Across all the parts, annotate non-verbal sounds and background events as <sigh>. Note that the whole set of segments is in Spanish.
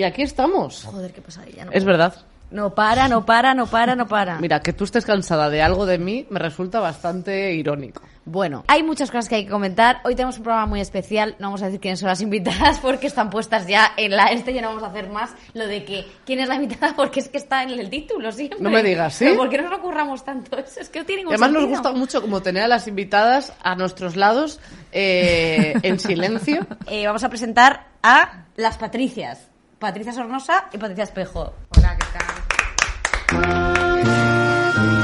Y aquí estamos. Joder, qué pesadilla. No, Es verdad. no para, no para, no para, no para. Mira, que tú estés cansada de algo de mí me resulta bastante irónico. Bueno, hay muchas cosas que hay que comentar. Hoy tenemos un programa muy especial. No vamos a decir quiénes son las invitadas porque están puestas ya en la este. Ya no vamos a hacer más lo de que quién es la invitada <laughs> porque es que está en el título siempre. No me digas, ¿sí? Pero ¿Por qué nos lo curramos tanto? Es, es que no tiene ningún además nos gusta mucho como tener a las invitadas a nuestros lados eh, en silencio. <laughs> Eh, vamos a presentar a las Patricias. Patricia Sornosa y Patricia Espejo. Hola, ¿qué tal?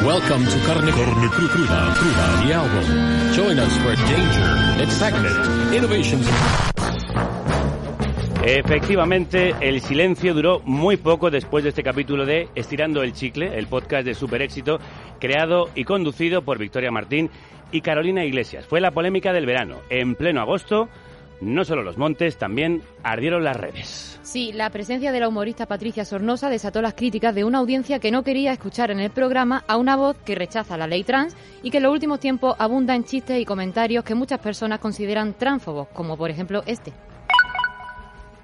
Welcome to Carne, Carne Cru- Cruda, Cruda, the album. Join us for danger, excitement, innovations. Efectivamente, el silencio duró muy poco después de este capítulo de Estirando el Chicle, el podcast de super éxito, creado y conducido por Victoria Martín y Carolina Iglesias. Fue la polémica del verano. En pleno agosto, no solo los montes, también ardieron las redes. Sí, la presencia de la humorista Patricia Sornosa desató las críticas de una audiencia que no quería escuchar en el programa a una voz que rechaza la ley trans y que en los últimos tiempos abunda en chistes y comentarios que muchas personas consideran transfobos, como por ejemplo este.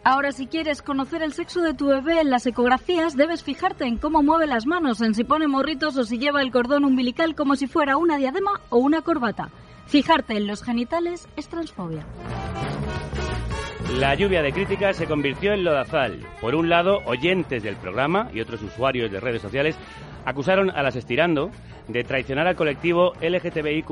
Ahora, si quieres conocer el sexo de tu bebé en las ecografías, debes fijarte en cómo mueve las manos, en si pone morritos o si lleva el cordón umbilical como si fuera una diadema o una corbata. Fijarte en los genitales es transfobia. La lluvia de críticas se convirtió en lodazal. Por un lado, oyentes del programa y otros usuarios de redes sociales acusaron a las Estirando de traicionar al colectivo LGTBIQ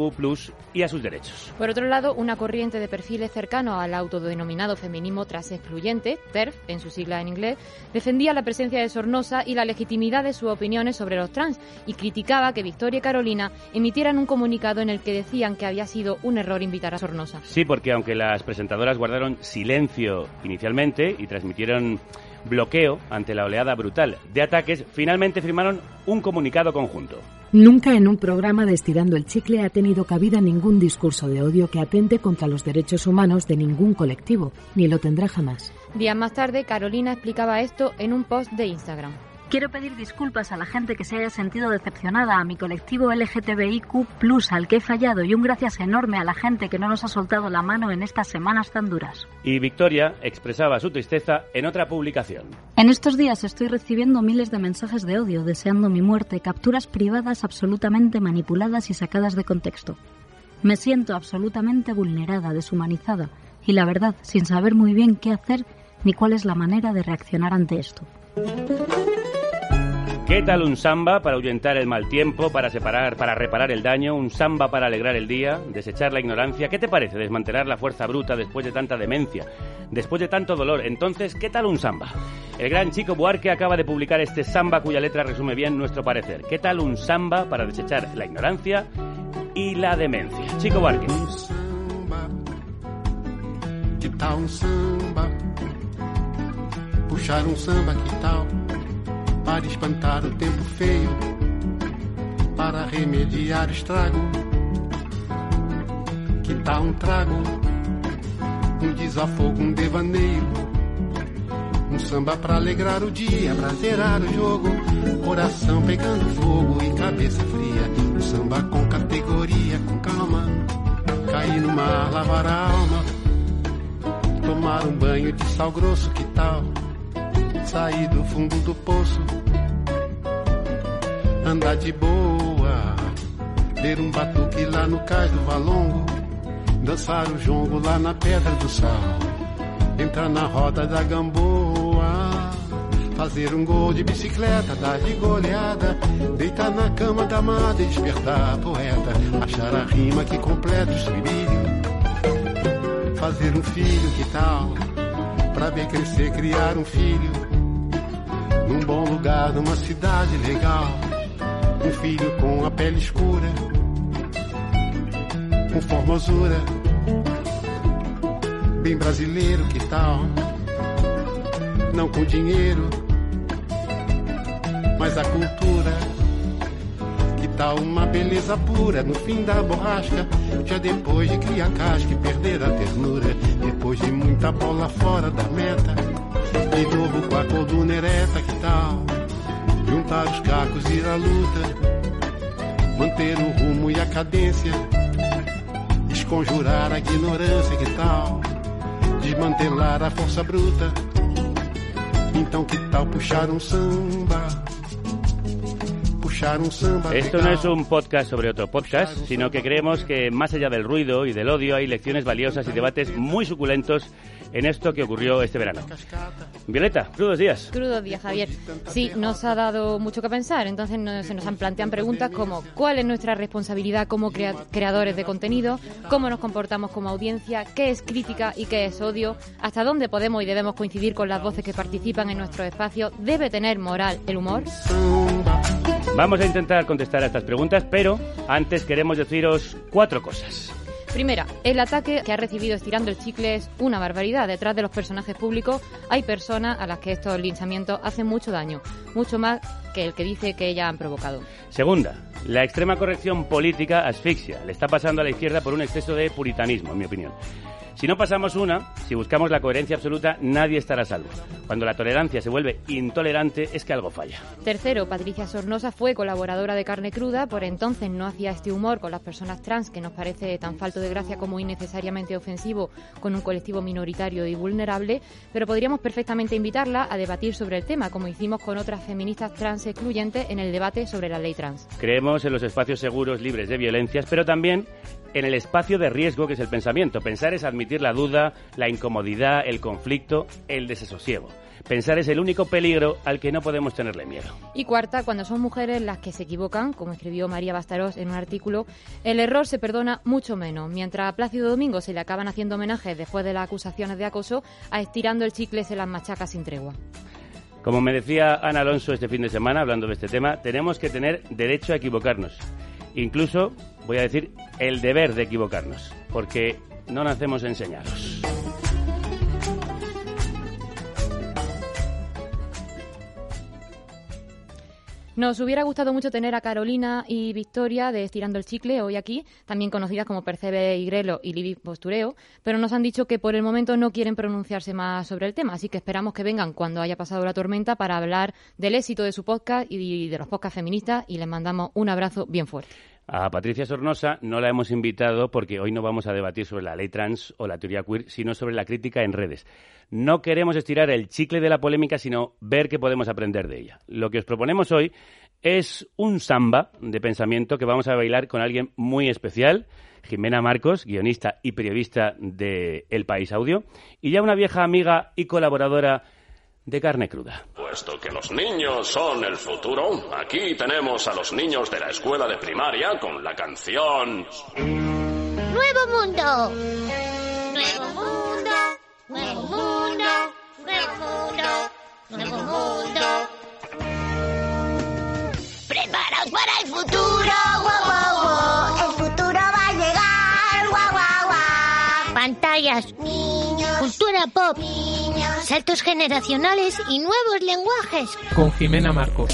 y a sus derechos. Por otro lado, una corriente de perfiles cercanos al autodenominado feminismo tras excluyente, TERF, en su sigla en inglés, defendía la presencia de Sornosa y la legitimidad de sus opiniones sobre los trans y criticaba que Victoria y Carolina emitieran un comunicado en el que decían que había sido un error invitar a Sornosa. Sí, porque aunque las presentadoras guardaron silencio inicialmente y transmitieron bloqueo ante la oleada brutal de ataques, finalmente firmaron un comunicado conjunto. Nunca en un programa de Estirando el Chicle ha tenido cabida ningún discurso de odio que atente contra los derechos humanos de ningún colectivo, ni lo tendrá jamás. Días más tarde, Carolina explicaba esto en un post de Instagram. Quiero pedir disculpas a la gente que se haya sentido decepcionada, a mi colectivo LGTBIQ, al que he fallado, y un gracias enorme a la gente que no nos ha soltado la mano en estas semanas tan duras. Y Victoria expresaba su tristeza en otra publicación. En estos días estoy recibiendo miles de mensajes de odio deseando mi muerte, capturas privadas absolutamente manipuladas y sacadas de contexto. Me siento absolutamente vulnerada, deshumanizada y la verdad, sin saber muy bien qué hacer ni cuál es la manera de reaccionar ante esto. ¿Qué tal un samba para ahuyentar el mal tiempo, para separar, para reparar el daño, un samba para alegrar el día, desechar la ignorancia? ¿Qué te parece desmantelar la fuerza bruta después de tanta demencia, después de tanto dolor? Entonces, ¿qué tal un samba? El gran Chico Buarque acaba de publicar este samba cuya letra resume bien nuestro parecer. ¿Qué tal un samba para desechar la ignorancia y la demencia? Chico Buarque. Que tal um samba? Puxar um samba, que tal? Para espantar o tempo feio, para remediar o estrago. Que tal um trago? Um desafogo, um devaneio. Um samba pra alegrar o dia, pra zerar o jogo. Coração pegando fogo e cabeça fria. Um samba com categoria, com calma. Cair no mar, lavar a alma. Tomar um banho de sal grosso, que tal? Sair do fundo do poço. Andar de boa. Ler um batuque lá no cais do valongo. Dançar o jongo lá na pedra do sal. Entrar na roda da gamboa. Fazer um gol de bicicleta, dar de goleada. Deitar na cama da amada e despertar a poeta. Achar a rima que completa o estribilho. Fazer um filho, que tal? Pra ver crescer, criar um filho. Num bom lugar, numa cidade legal. Um filho com a pele escura. Com formosura. Bem brasileiro, que tal? não com dinheiro, mas a cultura. Que tal uma beleza pura no fim da borrasca? Já depois de criar casca e perder a ternura, depois de muita bola fora da meta, de novo com a coluna ereta, que tal? Juntar os cacos e ir à luta, manter o rumo e a cadência, desconjurar a ignorância, que tal? Desmantelar a força bruta. Então que tal puxar um samba? Puxar um samba. Esto no es un podcast sobre otro podcast, sino que creemos que más allá del ruido y del odio hay lecciones valiosas y debates muy suculentos en esto que ocurrió este verano. Violeta, crudos días. Crudos días, Javier. Sí, nos ha dado mucho que pensar. Entonces nos, se nos han planteado preguntas como ¿cuál es nuestra responsabilidad como crea- creadores de contenido? ¿Cómo nos comportamos como audiencia? ¿Qué es crítica y qué es odio? ¿Hasta dónde podemos y debemos coincidir con las voces que participan en nuestro espacio? ¿Debe tener moral el humor? Vamos a intentar contestar a estas preguntas, pero antes queremos deciros cuatro cosas. Primera, el ataque que ha recibido estirando el chicle es una barbaridad. Detrás de los personajes públicos hay personas a las que estos linchamientos hacen mucho daño, mucho más que el que dice que ellas han provocado. Segunda, la extrema corrección política asfixia. Le está pasando a la izquierda por un exceso de puritanismo, en mi opinión. Si no pasamos una, si buscamos la coherencia absoluta, nadie estará a salvo. Cuando la tolerancia se vuelve intolerante, es que algo falla. Tercero, Patricia Sornosa fue colaboradora de Carne Cruda, por entonces no hacía este humor con las personas trans que nos parece tan falto de gracia como innecesariamente ofensivo con un colectivo minoritario y vulnerable, pero podríamos perfectamente invitarla a debatir sobre el tema, como hicimos con otras feministas trans excluyentes en el debate sobre la ley trans. Creemos en los espacios seguros, libres de violencias, pero también en el espacio de riesgo que es el pensamiento. Pensar es admitir la duda, la incomodidad, el conflicto, el desasosiego. Pensar es el único peligro al que no podemos tenerle miedo. Y cuarta, cuando son mujeres las que se equivocan, como escribió María Bastarós en un artículo, el error se perdona mucho menos. Mientras a Plácido Domingo se le acaban haciendo homenajes después de las acusaciones de acoso, a estirando el chicle se las machaca sin tregua. Como me decía Ana Alonso este fin de semana, hablando de este tema, tenemos que tener derecho a equivocarnos. Incluso, voy a decir, el deber de equivocarnos, porque no nacemos enseñados. Nos hubiera gustado mucho tener a Carolina y Victoria de Estirando el Chicle hoy aquí, también conocidas como Percebe Igrelo y Libby Postureo, pero nos han dicho que por el momento no quieren pronunciarse más sobre el tema, así que esperamos que vengan cuando haya pasado la tormenta para hablar del éxito de su podcast y de los podcasts feministas y les mandamos un abrazo bien fuerte. A Patricia Sornosa no la hemos invitado porque hoy no vamos a debatir sobre la ley trans o la teoría queer, sino sobre la crítica en redes. No queremos estirar el chicle de la polémica, sino ver qué podemos aprender de ella. Lo que os proponemos hoy es un samba de pensamiento que vamos a bailar con alguien muy especial, Jimena Marcos, guionista y periodista de El País Audio, y ya una vieja amiga y colaboradora de Carne Cruda. Puesto que los niños son el futuro, aquí tenemos a los niños de la escuela de primaria con la canción ¡Nuevo mundo! ¡Nuevo mundo! ¡Nuevo mundo! ¡Nuevo mundo! ¡Nuevo mundo! ¡Preparaos para el futuro! ¡Guau, guau, guau! ¡El futuro va a llegar! ¡Guau, guau, guau! Pantallas, niños, cultura pop, saltos generacionales y nuevos lenguajes. Con Jimena Marcos.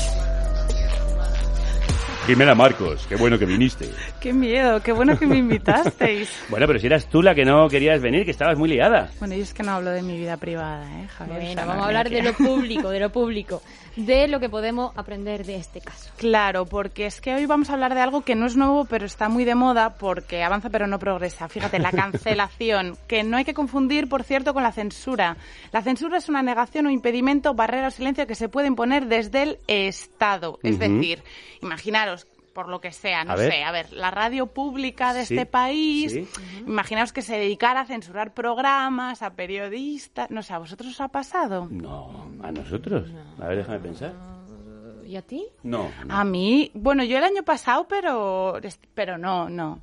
Jimena Marcos, qué bueno que viniste. Qué miedo, qué bueno que me invitasteis. <laughs> Bueno, pero si eras tú la que no querías venir, que estabas muy liada. Bueno, yo es que no hablo de mi vida privada, ¿eh, Javier? Bueno, vamos a hablar mira de lo <laughs> público, de lo público, de lo que podemos aprender de este caso. Claro, porque es que hoy vamos a hablar de algo que no es nuevo, pero está muy de moda porque avanza pero no progresa. Fíjate, la <laughs> cancelación, que no hay que confundir, por cierto, con la censura. La censura es una negación o impedimento, barrera o silencio que se puede imponer desde el Estado. Es decir, imaginaros, por lo que sea, no A ver. sé, a ver, la radio pública de Sí, este país, sí. imaginaos que se dedicara a censurar programas, a periodistas, no sé, ¿a vosotros os ha pasado? No, a nosotros. A ver, déjame pensar. ¿Y a ti? No. A mí, bueno, yo el año pasado, pero, pero no, no.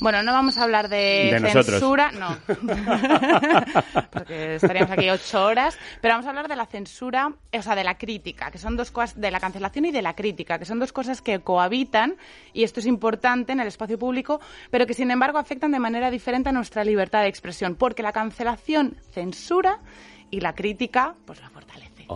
Bueno, no vamos a hablar de, De nosotros. censura, no. <laughs> <laughs> Porque estaríamos aquí ocho horas. Pero vamos a hablar de la censura, o sea, de la crítica, que son dos cosas, de la cancelación y de la crítica, que son dos cosas que cohabitan, y esto es importante en el espacio público, pero que sin embargo afectan de manera diferente a nuestra libertad de expresión. Porque la cancelación censura y la crítica, pues la fortalece.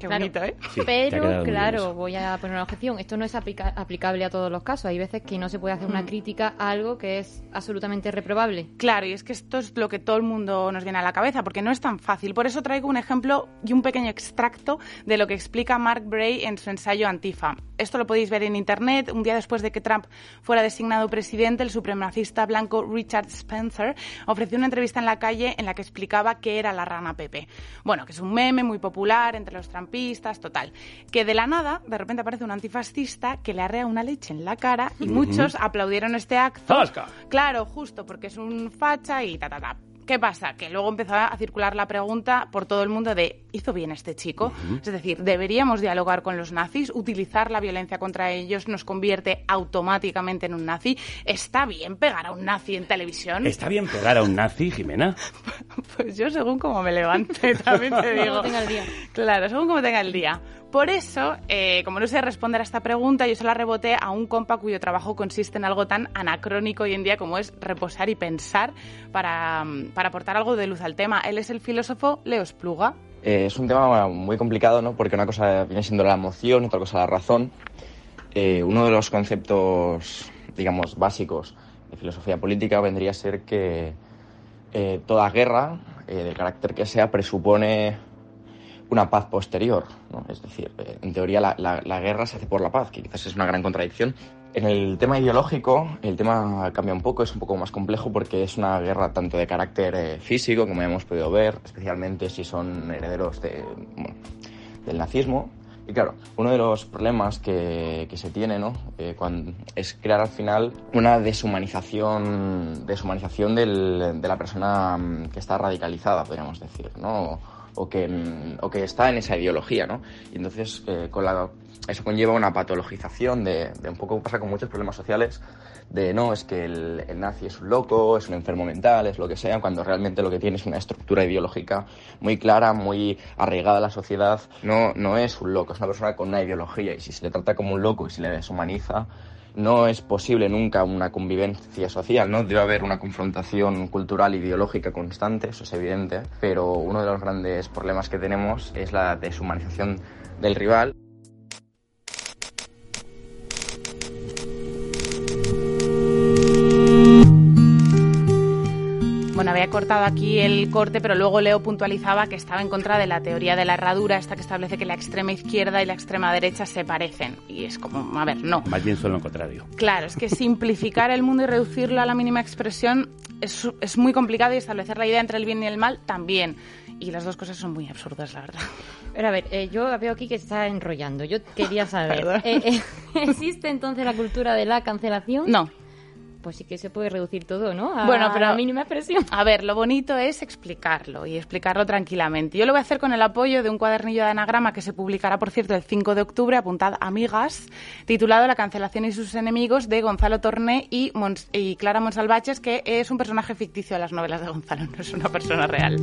Qué Claro, bonito, ¿eh? Sí, Pero, claro, voy a poner una objeción. Esto no es aplica- aplicable a todos los casos. Hay veces que no se puede hacer una Mm. crítica a algo que es absolutamente reprobable. Claro, y es que esto es lo que todo el mundo nos viene a la cabeza, porque no es tan fácil. Por eso traigo un ejemplo y un pequeño extracto de lo que explica Mark Bray en su ensayo Antifa. Esto lo podéis ver en Internet. Un día después de que Trump fuera designado presidente, el supremacista blanco Richard Spencer ofreció una entrevista en la calle en la que explicaba qué era la rana Pepe. Bueno, que es un meme muy popular entre los trampistas, total. Que de la nada, de repente aparece un antifascista que le arrea una leche en la cara y muchos aplaudieron este acto. ¡Zasca! Claro, justo porque es un facha y ta, ta, ta. ¿Qué pasa? Que luego empezó a circular la pregunta por todo el mundo de ¿hizo bien este chico? Es decir, ¿deberíamos dialogar con los nazis? ¿Utilizar la violencia contra ellos nos convierte automáticamente en un nazi? ¿Está bien pegar a un nazi en televisión? ¿Está bien pegar a un nazi, Jimena? <laughs> Pues yo según como me levante, también te <laughs> digo. Como tenga el día. Claro, según como tenga el día. Por eso, eh, como no sé responder a esta pregunta, yo se la reboté a un compa cuyo trabajo consiste en algo tan anacrónico hoy en día como es reposar y pensar para, mm, para aportar algo de luz al tema. Él es el filósofo Leo Spluga. Eh, es un tema muy complicado, ¿no? Porque una cosa viene siendo la emoción, otra cosa la razón. Eh, uno de los conceptos, digamos, básicos de filosofía política vendría a ser que toda guerra, del carácter que sea, presupone una paz posterior, ¿no? Es decir, eh, en teoría la, la- la guerra se hace por la paz, que quizás es una gran contradicción. En el tema ideológico, el tema cambia un poco, es un poco más complejo porque es una guerra tanto de carácter eh, físico, como hemos podido ver, especialmente si son herederos de, bueno, del nazismo. Y claro, uno de los problemas que, que se tiene ¿no? Eh, cuan- es crear al final una deshumanización, deshumanización del- de la persona mm, que está radicalizada, podríamos decir, ¿no? O que, mm, o que está en esa ideología, ¿no? Y entonces eh, con eso conlleva una patologización de, de un poco pasa con muchos problemas sociales de no, es que el, el nazi es un loco, es un enfermo mental, es lo que sea, cuando realmente lo que tiene es una estructura ideológica muy clara, muy arraigada a la sociedad. No, no es un loco, es una persona con una ideología y si se le trata como un loco y se le deshumaniza, no es posible nunca una convivencia social, ¿no? Debe haber una confrontación cultural e ideológica constante, eso es evidente, pero uno de los grandes problemas que tenemos es la deshumanización del rival. Había cortado aquí el corte, pero luego Leo puntualizaba que estaba en contra de la teoría de la herradura, esta que establece que la extrema izquierda y la extrema derecha se parecen. Y es como, a ver, no. Más bien son lo contrario. Claro, es que <laughs> simplificar el mundo y reducirlo a la mínima expresión es, es muy complicado y establecer la idea entre el bien y el mal también. Y las dos cosas son muy absurdas, la verdad. Pero a ver, eh, yo veo aquí que se está enrollando. Yo quería <laughs> saber, eh, eh, <laughs> ¿existe entonces la cultura de la cancelación? No. Pues sí que se puede reducir todo, ¿no? A Bueno, pero la mínima expresión. A ver, lo bonito es explicarlo y explicarlo tranquilamente. Yo lo voy a hacer con el apoyo de un cuadernillo de anagrama que se publicará, por cierto, el 5 de octubre, apuntad amigas, titulado La cancelación y sus enemigos de Gonzalo Torné y, Mons- y Clara Monsalvaches, que es un personaje ficticio de las novelas de Gonzalo, no es una persona real.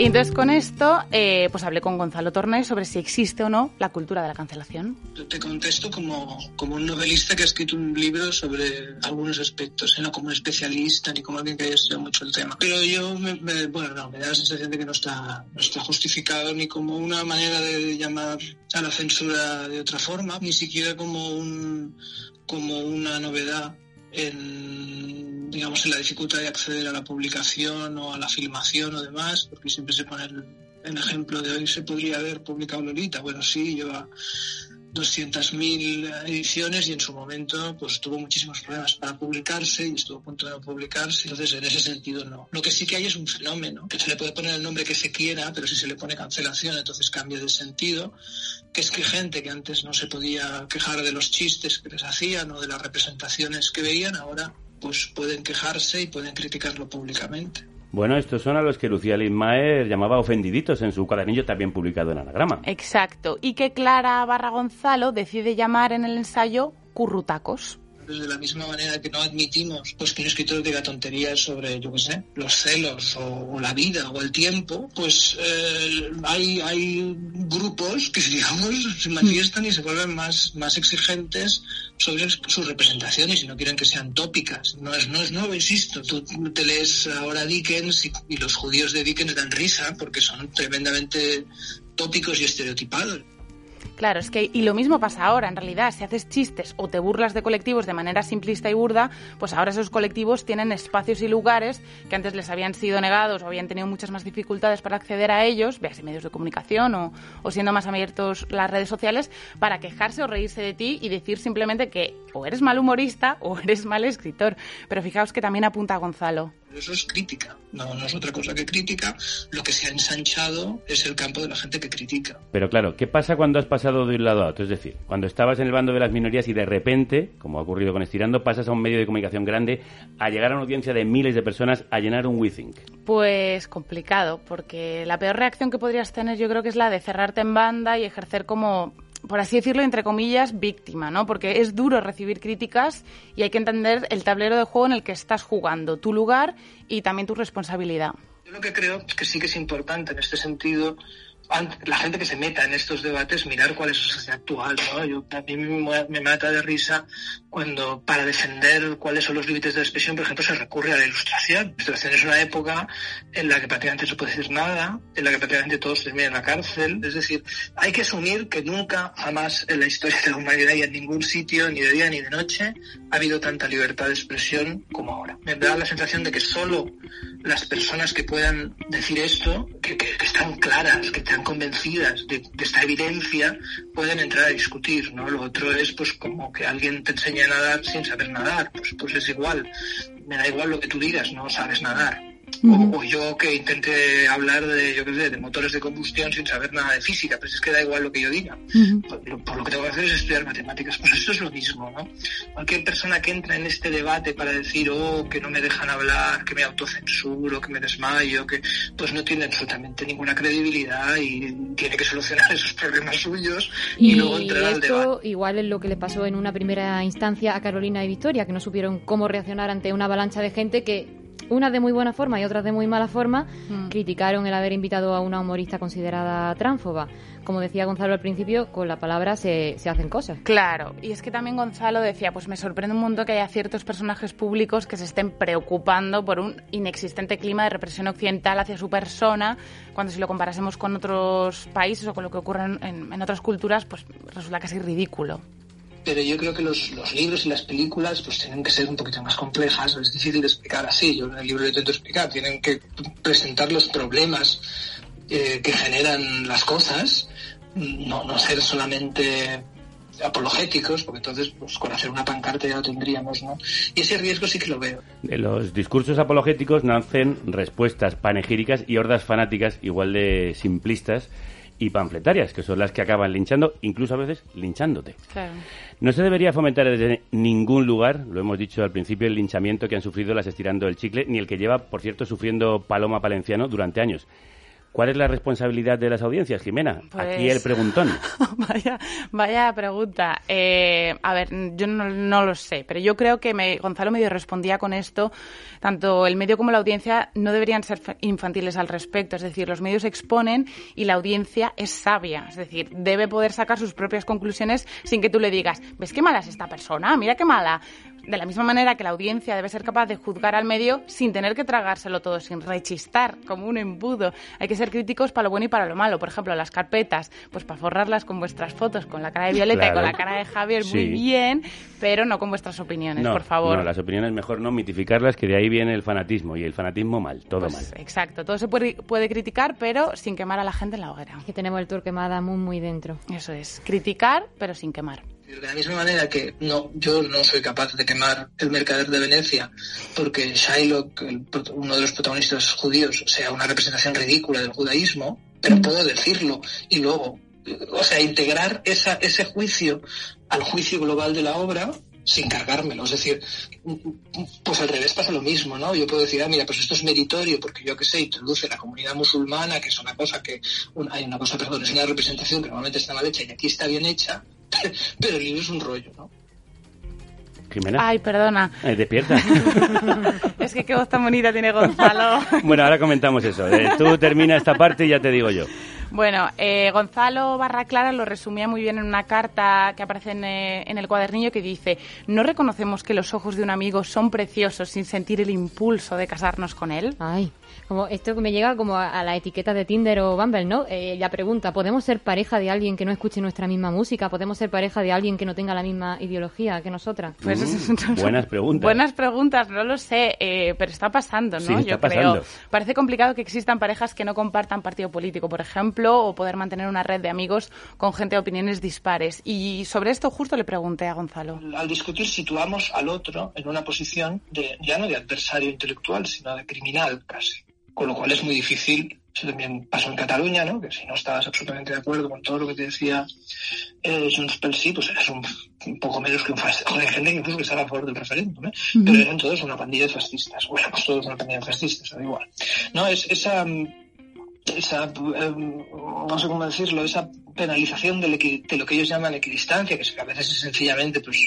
Y entonces con esto, eh, pues hablé con Gonzalo Torné sobre si existe o no la cultura de la cancelación. Te contesto como, como un novelista que ha escrito un libro sobre algunos aspectos, ¿eh? no como un especialista ni como alguien que haya estudiado mucho el tema. Pero yo, me, me- bueno, no, me da la sensación de que no está, no está justificado ni como una manera de llamar a la censura de otra forma, ni siquiera como, un, como una novedad en, digamos, en la dificultad de acceder a la publicación o a la filmación o demás, porque siempre se pone el, el ejemplo de hoy se podría haber publicado Lolita. Bueno, sí, lleva 200.000 ediciones y en su momento pues tuvo muchísimos problemas para publicarse y estuvo a punto de no publicarse. Entonces, en ese sentido, no. Lo que sí que hay es un fenómeno, que se le puede poner el nombre que se quiera, pero si se le pone cancelación, entonces cambia de sentido, que es que gente que antes no se podía quejar de los chistes que les hacían o de las representaciones que veían, ahora pues pueden quejarse y pueden criticarlo públicamente. Bueno, estos son a los que Lucía Lismaer llamaba ofendiditos en su cuadernillo también publicado en anagrama. Exacto. Y que Clara Barra Gonzalo decide llamar en el ensayo currutacos. Pues de la misma manera que no admitimos pues que un escritor diga tonterías sobre, yo qué sé, los celos o, o la vida o el tiempo, pues eh, hay, hay grupos que, <laughs> digamos, se manifiestan y se vuelven más, más exigentes sobre sus representaciones y no quieren que sean tópicas. No es, no es nuevo, insisto. Tú te lees ahora Dickens y, y los judíos de Dickens dan risa porque son tremendamente tópicos y estereotipados. Claro, es que y lo mismo pasa ahora, en realidad, si haces chistes o te burlas de colectivos de manera simplista y burda, pues ahora esos colectivos tienen espacios y lugares que antes les habían sido negados o habían tenido muchas más dificultades para acceder a ellos, veas en medios de comunicación o, o siendo más abiertos las redes sociales, para quejarse o reírse de ti y decir simplemente que o eres mal humorista o <laughs> eres mal escritor. Pero fijaos que también apunta a Gonzalo. Eso es crítica, no, no es otra cosa que crítica. Lo que se ha ensanchado es el campo de la gente que critica. Pero claro, ¿qué pasa cuando has pasado de un lado a otro? Es decir, cuando estabas en el bando de las minorías y de repente, como ha ocurrido con Estirando, pasas a un medio de comunicación grande a llegar a una audiencia de miles de personas a llenar un WeThink. Pues complicado, porque la peor reacción que podrías tener yo creo que es la de cerrarte en banda y ejercer como por así decirlo, entre comillas, víctima, ¿no? Porque es duro recibir críticas y hay que entender el tablero de juego en el que estás jugando, tu lugar y también tu responsabilidad. Yo lo que creo es que sí que es importante en este sentido la gente que se meta en estos debates mirar cuál es su sociedad actual, ¿no? Yo, a mí me, me mata de risa cuando para defender cuáles son los límites de la expresión, por ejemplo, se recurre a la ilustración. La ilustración es una época en la que prácticamente no se puede decir nada, en la que prácticamente todos terminan en la cárcel. Es decir, hay que asumir que nunca, jamás en la historia de la humanidad y en ningún sitio, ni de día ni de noche, ha habido tanta libertad de expresión como ahora. Me da la sensación de que solo las personas que puedan decir esto, que, que, que están claras, que están convencidas de, de, esta evidencia, pueden entrar a discutir, ¿no? Lo otro es, pues, como que alguien te enseña a nadar sin saber nadar, pues, pues es igual. Me da igual lo que tú digas, no sabes nadar. O, o, yo que intente hablar de, yo qué sé, de motores de combustión sin saber nada de física, pues es que da igual lo que yo diga. Uh -huh. por, por, lo que tengo que hacer es estudiar matemáticas. Pues esto es lo mismo, ¿no? Cualquier persona que entra en este debate para decir, oh, que no me dejan hablar, que me autocensuro, que me desmayo, que pues no tiene absolutamente ninguna credibilidad y tiene que solucionar <laughs> esos problemas suyos y, y luego entrar al esto debate. igual es lo que le pasó en una primera instancia a Carolina y Victoria, que no supieron cómo reaccionar ante una avalancha de gente que unas de muy buena forma y otras de muy mala forma, mm. criticaron el haber invitado a una humorista considerada tránfoba. Como decía Gonzalo al principio, con la palabra se, se, hacen cosas. Claro, y es que también Gonzalo decía, pues me sorprende un mundo que haya ciertos personajes públicos que se estén preocupando por un inexistente clima de represión occidental hacia su persona, cuando si lo comparásemos con otros países o con lo que ocurre en, en otras culturas, pues resulta casi ridículo pero yo creo que los, los, libros y las películas pues tienen que ser un poquito más complejas, es difícil de explicar así, yo en el libro lo intento explicar, tienen que presentar los problemas eh, que generan las cosas, no, no ser solamente apologéticos, porque entonces pues, con hacer una pancarta ya lo tendríamos, ¿no? Y ese riesgo sí que lo veo. De los discursos apologéticos nacen respuestas panegíricas y hordas fanáticas igual de simplistas y panfletarias, que son las que acaban linchando, incluso a veces linchándote. Claro. No se debería fomentar desde ningún lugar, lo hemos dicho al principio, el linchamiento que han sufrido las estirando el chicle, ni el que lleva, por cierto, sufriendo Paloma Palenciano durante años. ¿Cuál es la responsabilidad de las audiencias, Jimena? Pues... Aquí el preguntón. <laughs> vaya, vaya pregunta. Eh, a ver, yo no, no, lo sé, pero yo creo que me, Gonzalo medio respondía con esto. Tanto el medio como la audiencia no deberían ser infantiles al respecto. Es decir, los medios exponen y la audiencia es sabia. Es decir, debe poder sacar sus propias conclusiones sin que tú le digas, ¿ves qué mala es esta persona? Mira qué mala de la misma manera que la audiencia debe ser capaz de juzgar al medio sin tener que tragárselo todo, sin rechistar como un embudo. Hay que ser críticos para lo bueno y para lo malo. Por ejemplo, las carpetas, pues para forrarlas con vuestras fotos, con la cara de Violeta claro. y con la cara de Javier, sí. muy bien, pero no con vuestras opiniones, no, por favor. No, las opiniones mejor no mitificarlas, que de ahí viene el fanatismo, y el fanatismo mal, todo pues, mal. Exacto, todo se puede, puede criticar, pero sin quemar a la gente en la hoguera. Que tenemos el Torquemada muy, muy dentro. Eso es, criticar, pero sin quemar. De la misma manera que no, yo no soy capaz de quemar el mercader de Venecia porque Shylock, el, uno de los protagonistas judíos, sea una representación ridícula del judaísmo, pero puedo decirlo y luego, o sea, integrar esa, ese juicio al juicio global de la obra sin cargármelo. Es decir, pues al revés pasa lo mismo, ¿no? Yo puedo decir, ah, mira, pues esto es meritorio porque yo que sé, introduce la comunidad musulmana, que es una cosa que, una, hay una cosa, perdón, es una representación que normalmente está mal hecha y aquí está bien hecha, <laughs> pero el libro es un rollo, ¿no? Jimena. Ay, perdona. Eh, despierta. <laughs> Es que qué voz tan bonita tiene Gonzalo. <laughs> bueno, ahora comentamos eso. Eh, tú termina esta parte y ya te digo yo. Bueno, eh, Gonzalo Barra Clara lo resumía muy bien en una carta que aparece en, eh, en el cuadernillo que dice, no reconocemos que los ojos de un amigo son preciosos sin sentir el impulso de casarnos con él. Ay, como esto que me llega como a, a la etiqueta de Tinder o Bumble, ¿no? Eh, ella pregunta, ¿podemos ser pareja de alguien que no escuche nuestra misma música? ¿Podemos ser pareja de alguien que no tenga la misma ideología que nosotras? Pues Mm, buenas <laughs> preguntas. Buenas preguntas, no lo sé, eh, pero está pasando, ¿no? Sí, está Yo pasando. creo. Parece complicado que existan parejas que no compartan partido político, por ejemplo, o poder mantener una red de amigos con gente de opiniones dispares. Y sobre esto justo le pregunté a Gonzalo. Al discutir situamos al otro en una posición de, ya no de adversario intelectual, sino de criminal casi. Con lo cual es muy difícil, eso también pasó en Cataluña, ¿no? que si no estabas absolutamente de acuerdo con todo lo que te decía eh, Junts pel Sí, pues eras un, un poco menos que un fascista. Hay gente que incluso que estaba a favor del referéndum, ¿eh? Pero eran todos una pandilla de fascistas. O éramos todos una pandilla de fascistas, da igual. No, es esa... esa, eh, no sé cómo decirlo, esa penalización de lo que ellos llaman equidistancia, que a veces es sencillamente, pues,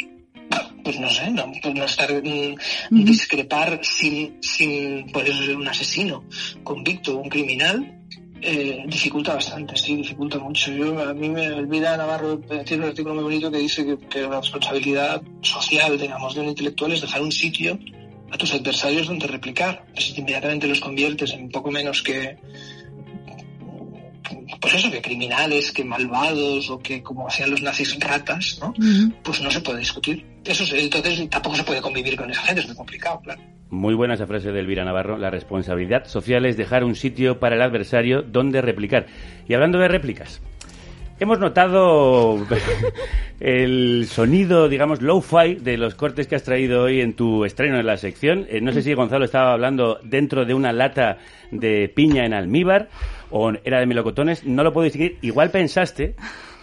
pues no sé, no, pues no estar, mm, discrepar sin, sin por eso ser un asesino convicto, un criminal, eh, dificulta bastante, sí, dificulta mucho. Yo, a mí me olvida Navarro, tiene un artículo muy bonito que dice que, que la responsabilidad social, digamos, de un intelectual es dejar un sitio a tus adversarios donde replicar. Si inmediatamente los conviertes en poco menos que, pues eso, que criminales, que malvados o que como hacían los nazis ratas, ¿no? Pues no se puede discutir. Eso es- entonces tampoco se puede convivir con esa gente, es muy complicado, claro. Muy buena esa frase de Elvira Navarro. La responsabilidad social es dejar un sitio para el adversario donde replicar. Y hablando de réplicas, hemos notado <laughs> el sonido, digamos, low-fi de los cortes que has traído hoy en tu estreno en la sección. Eh, no sé si Gonzalo estaba hablando dentro de una lata de piña en almíbar o era de melocotones. No lo puedo distinguir. Igual pensaste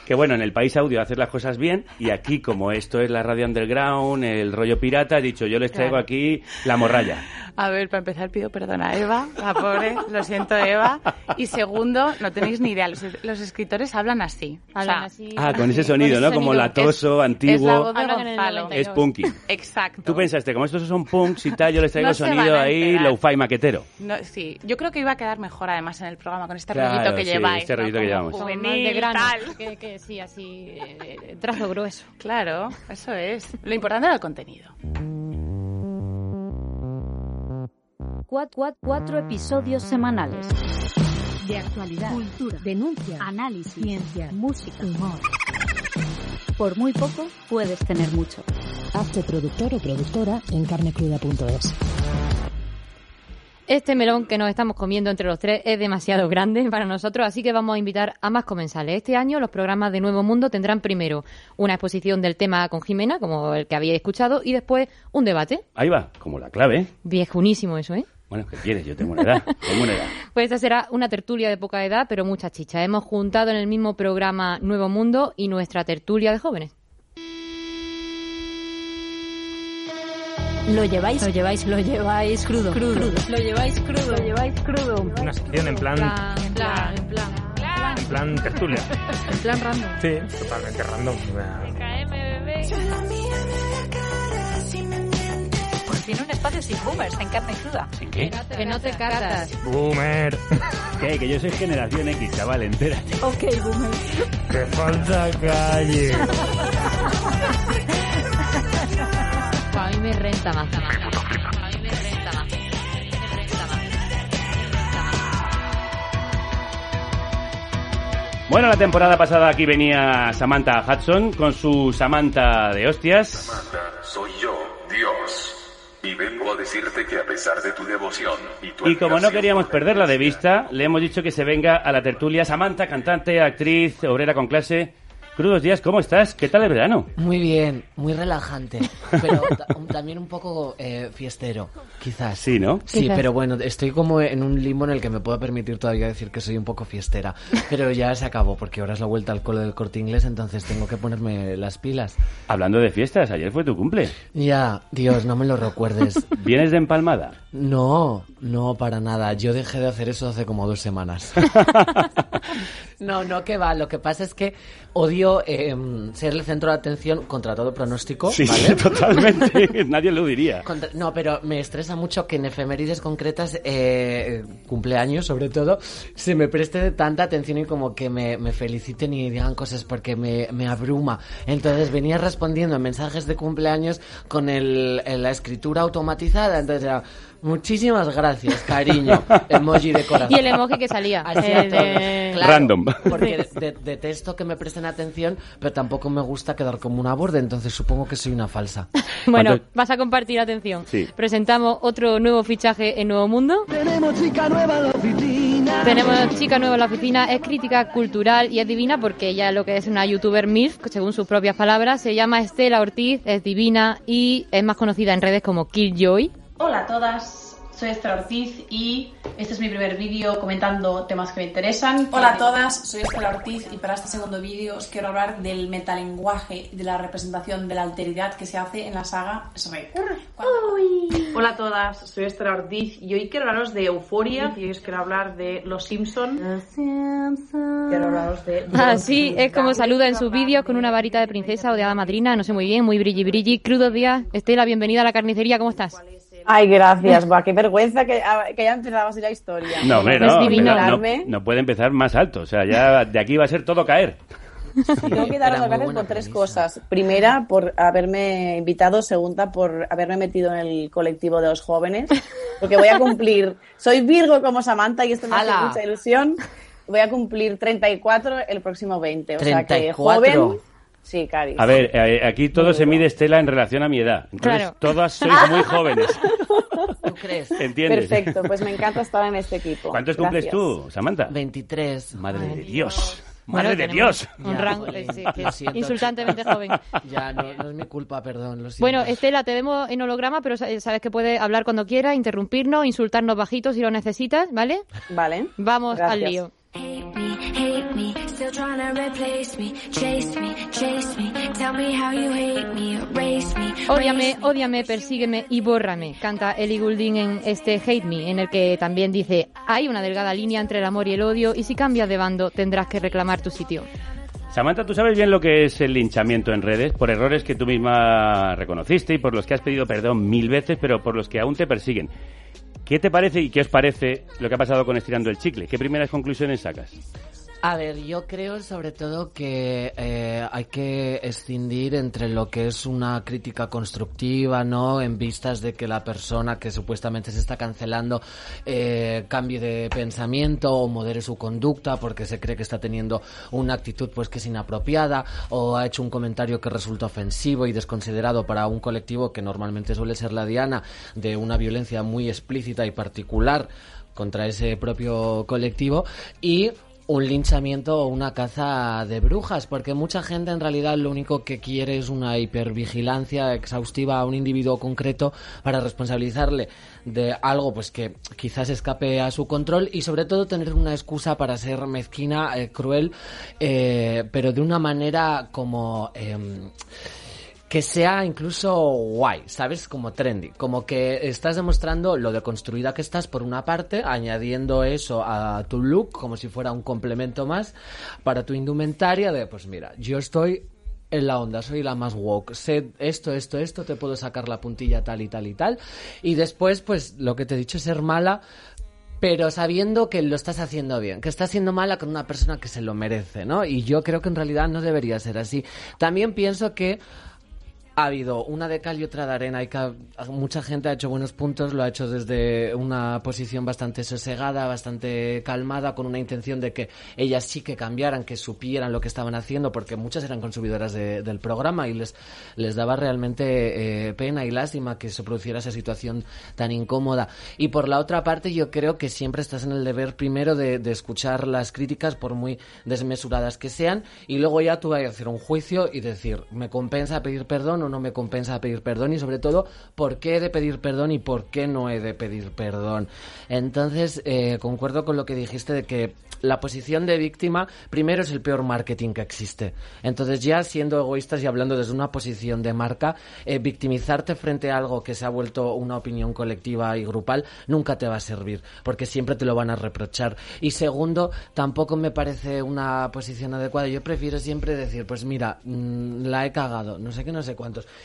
que bueno, en el país audio hacer las cosas bien y aquí como esto es la radio underground, el rollo pirata, he dicho yo les traigo Claro. aquí la morralla. A ver, para empezar pido perdón a Eva, la pobre, lo siento Eva. Y segundo, no tenéis ni idea, los, los escritores hablan así. Hablan O sea, así. Ah, con ese sonido, ¿no? Como latoso, Es la antiguo. voz de Hablan en el Gonzalo. 92. Es punky. Exacto. Tú pensaste, como estos son punks y tal, yo les traigo No sonido ahí, low-fi maquetero. No, sí, yo creo que iba a quedar mejor además en el programa con este Claro, rollito que sí, lleváis. este ¿no? rollito que Como llevamos. Juvenil, de grano, tal. que, que sí, así, eh, trazo grueso. Claro, eso es. Lo importante era el contenido. Cuat- cuat- cuatro episodios semanales. De actualidad, cultura, denuncia, análisis, ciencia, música, humor. Por muy poco puedes tener mucho. Hazte productor o productora en carnecruda.es. Este melón que nos estamos comiendo entre los tres es demasiado grande para nosotros, así que vamos a invitar a más comensales. Este año los programas de Nuevo Mundo tendrán primero una exposición del tema con Jimena, como el que habíais escuchado, y después un debate. Ahí va, como la clave. ¿eh? Viejunísimo eso, ¿eh? Bueno, ¿qué quieres? Yo tengo una edad. Tengo una edad. Pues esta será una tertulia de poca edad, pero mucha chicha. Hemos juntado en el mismo programa Nuevo Mundo y nuestra tertulia de jóvenes. Lo lleváis, lo lleváis, lo lleváis crudo, crudo. Lo lleváis crudo, lo lleváis crudo. Una sección en plan, En plan, en plan, en plan tertulia. en plan random. Sí, totalmente random. Pues tiene un espacio sin boomers en carne cruda. ¿Sin qué? Que no te cargas. Boomer. <laughs> ¿Qué? Que yo soy generación X, chaval, entérate. Ok, boomer. Que falta calle. A mí me renta más. A mí me renta más. Bueno, la temporada pasada aquí venía Samantha Hudson con su Samantha de hostias. Samantha, soy yo. Y vengo a decirte que a pesar de tu devoción y tu Y como no queríamos perderla de vista, le hemos dicho que se venga a la tertulia Samantha, cantante, actriz, obrera con clase. Crudos días, ¿cómo estás? ¿Qué tal el verano? Muy bien, muy relajante, pero <laughs> un- también un poco eh, fiestero, quizás. Sí, ¿no? Sí, Quizás. pero bueno, estoy como en un limbo en el que me puedo permitir todavía decir que soy un poco fiestera, pero ya se acabó porque ahora es la vuelta al cole del corte inglés, entonces tengo que ponerme las pilas. Hablando de fiestas, ayer fue tu cumple. Ya, Dios, no me lo recuerdes. <laughs> ¿Vienes de empalmada? No, no, para nada. Yo dejé de hacer eso hace como dos semanas. <laughs> No, no, que va. Lo que pasa es que odio eh, ser el centro de atención contra todo pronóstico, Sí, ¿vale? <laughs> totalmente. <laughs> Nadie lo diría. Contra- no, pero me estresa mucho que en efemérides concretas, eh, cumpleaños sobre todo, se me preste tanta atención y como que me, me feliciten y digan cosas porque me, me abruma. Entonces venía respondiendo mensajes de cumpleaños con el, en la escritura automatizada. Entonces era, muchísimas gracias, cariño, emoji de corazón. Y el emoji que salía. Así el de- Claro, Random. Porque de- detesto que me presten atención, pero tampoco me gusta quedar como una borde, entonces supongo que soy una falsa. <laughs> Bueno, ¿Cuánto- vas a compartir atención. Sí. Presentamos otro nuevo fichaje en Nuevo Mundo. Tenemos chica nueva en la oficina. Tenemos chica nueva en la oficina, es crítica cultural y es divina porque ella lo que es una youtuber MILF, según sus propias palabras, se llama Estela Ortiz, es divina y es más conocida en redes como Killjoy. Hola a todas, soy Esther Ortiz y este es mi primer vídeo comentando temas que me interesan. Hola a todas, soy Estela Ortiz y para este segundo vídeo os quiero hablar del metalenguaje y de la representación de la alteridad que se hace en la saga Shrek. Hola a todas, soy Esther Ortiz y hoy quiero hablaros de Euforia y hoy os quiero hablar de Los Simpson. Quiero hablaros de... Así es como saluda en sus vídeos con una varita de princesa o de hada madrina, no sé muy bien, muy brilli brilli. Crudos días. Estela, bienvenida a la carnicería, ¿cómo estás? Ay, gracias, buah, qué vergüenza que, ah, que haya empezado así la historia. No, hombre, Es no, no, puede empezar más alto. O sea, ya de aquí va a ser todo caer. Tengo que daros las gracias por tres cosas. Primera, por haberme invitado. Segunda, por haberme metido en el colectivo de los jóvenes. Porque voy a cumplir. Soy Virgo como Samantha y esto me hace ¡Hala! mucha ilusión. Voy a cumplir 34 el próximo 20. O sea que 34. joven. Sí, Cari. A ver, eh, aquí todo se mide, Estela, en relación a mi edad. Entonces, Claro. todas sois <laughs> muy jóvenes. ¿Tú crees? ¿Entiendes? Perfecto, pues me encanta estar en este equipo. ¿Cuántos cumples Gracias. tú, Samantha? 23. Madre de Dios. Bueno, Madre de tenemos Dios. Un rango, joder, sí, lo que- siento. insultantemente joven. <laughs> Ya, no, no es mi culpa, perdón, lo siento. Bueno, Estela, te vemos en holograma, pero sa- sabes que puedes hablar cuando quieras, interrumpirnos, insultarnos bajitos si lo necesitas, ¿vale? Vale. Vamos al Gracias. lío. hate me, still trying to replace me, chase me, chase me, tell me how you hate me, erase me. Ódiame, ódiame, persígueme y bórrame, canta Ellie Goulding en este Hate Me, en el que también dice, hay una delgada línea entre el amor y el odio y si cambias de bando tendrás que reclamar tu sitio. Samantha, tú sabes bien lo que es el linchamiento en redes, por errores que tú misma reconociste y por los que has pedido perdón mil veces, pero por los que aún te persiguen. ¿Qué te parece y qué os parece lo que ha pasado con Estirando el Chicle? ¿Qué primeras conclusiones sacas? A ver, yo creo sobre todo que eh, hay que escindir entre lo que es una crítica constructiva, ¿no? En vistas de que la persona que supuestamente se está cancelando eh, cambie de pensamiento o modere su conducta porque se cree que está teniendo una actitud pues que es inapropiada o ha hecho un comentario que resulta ofensivo y desconsiderado para un colectivo que normalmente suele ser la diana de una violencia muy explícita y particular contra ese propio colectivo y un linchamiento o una caza de brujas, porque mucha gente en realidad lo único que quiere es una hipervigilancia exhaustiva a un individuo concreto para responsabilizarle de algo pues que quizás escape a su control y sobre todo tener una excusa para ser mezquina, eh, cruel, eh, pero de una manera como... em, que sea incluso guay, ¿sabes? Como trendy. Como que estás demostrando lo deconstruida que estás por una parte, añadiendo eso a tu look como si fuera un complemento más para tu indumentaria de, pues mira, yo estoy en la onda, soy la más woke, sé esto, esto, esto, te puedo sacar la puntilla tal y tal y tal. Y después, pues lo que te he dicho es ser mala, pero sabiendo que lo estás haciendo bien, que estás siendo mala con una persona que se lo merece, ¿no? Y yo creo que en realidad no debería ser así. También pienso que ha habido una de cal y otra de arena y mucha gente ha hecho buenos puntos, lo ha hecho desde una posición bastante sosegada, bastante calmada, con una intención de que ellas sí que cambiaran, que supieran lo que estaban haciendo, porque muchas eran consumidoras de- del programa y les, les daba realmente eh, pena y lástima que se produciera esa situación tan incómoda. Y por la otra parte, yo creo que siempre estás en el deber primero de, de escuchar las críticas, por muy desmesuradas que sean, y luego ya tú vas a hacer un juicio y decir, me compensa pedir perdón perdón o no me compensa pedir perdón y sobre todo por qué he de pedir perdón y por qué no he de pedir perdón. Entonces, eh, concuerdo con lo que dijiste de que la posición de víctima, primero es el peor marketing que existe. Entonces, ya siendo egoístas y hablando desde una posición de marca, eh, victimizarte frente a algo que se ha vuelto una opinión colectiva y grupal nunca te va a servir, porque siempre te lo van a reprochar. Y segundo, tampoco me parece una posición adecuada. Yo prefiero siempre decir, pues mira, mm, la he cagado, no sé qué, no sé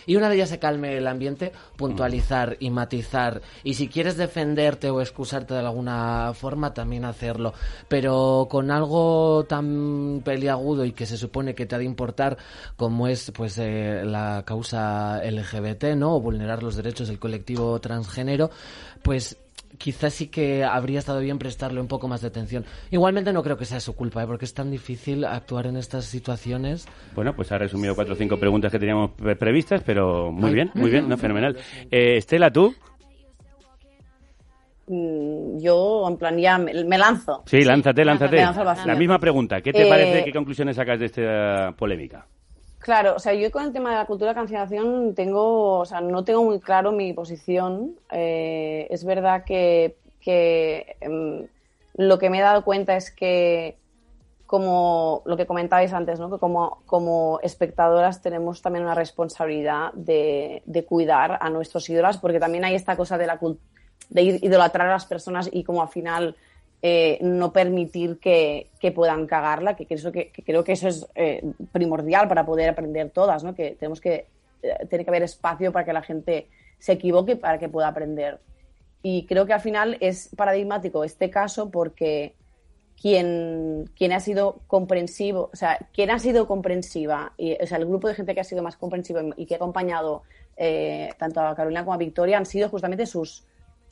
Y una vez ya se calme el ambiente, puntualizar y matizar. Y si quieres defenderte o excusarte de alguna forma, también hacerlo. Pero con algo tan peliagudo y que se supone que te ha de importar como es pues eh, la causa LGBT, ¿no? O vulnerar los derechos del colectivo transgénero, pues quizás sí que habría estado bien prestarle un poco más de atención. Igualmente no creo que sea su culpa, ¿eh? porque es tan difícil actuar en estas situaciones. Bueno, pues ha resumido cuatro o cinco preguntas que teníamos pre- previstas, pero muy bien, muy bien, no, fenomenal. <laughs> Eh, Estela, ¿tú? Mm, Yo, en plan, ya me, me lanzo. Sí, lánzate, lánzate. Me lanzo. La misma pregunta. ¿Qué te Eh, parece? ¿Qué conclusiones sacas de esta polémica? Claro, o sea, yo con el tema de la cultura de cancelación tengo, o sea, no tengo muy claro mi posición. Eh, es verdad que, que em, lo que me he dado cuenta es que, como lo que comentabais antes, ¿no? que como, como espectadoras tenemos también una responsabilidad de, de cuidar a nuestros ídolos, porque también hay esta cosa de la de idolatrar a las personas y como al final eh, no permitir que, que puedan cagarla, que, eso, que, creo que eso es eh, primordial para poder aprender todas, ¿no? que tenemos que, eh, tiene que haber espacio para que la gente se equivoque para que pueda aprender. Y creo que al final es paradigmático este caso porque quien, quien ha sido comprensivo, o sea, quien ha sido comprensiva, y, o sea, el grupo de gente que ha sido más comprensivo y que ha acompañado eh, tanto a Carolina como a Victoria han sido justamente sus,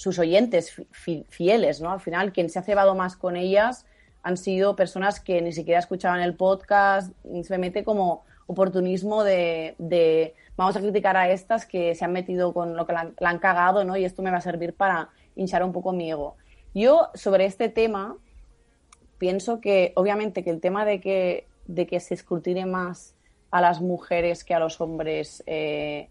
sus oyentes fi- fieles, ¿no? Al final, quien se ha cebado más con ellas han sido personas que ni siquiera escuchaban el podcast, simplemente como oportunismo de, de vamos a criticar a estas que se han metido con lo que la, han- cagado, ¿no? Y esto me va a servir para hinchar un poco mi ego. Yo, sobre este tema, pienso que, obviamente, que el tema de que, de que se escrutine más a las mujeres que a los hombres eh,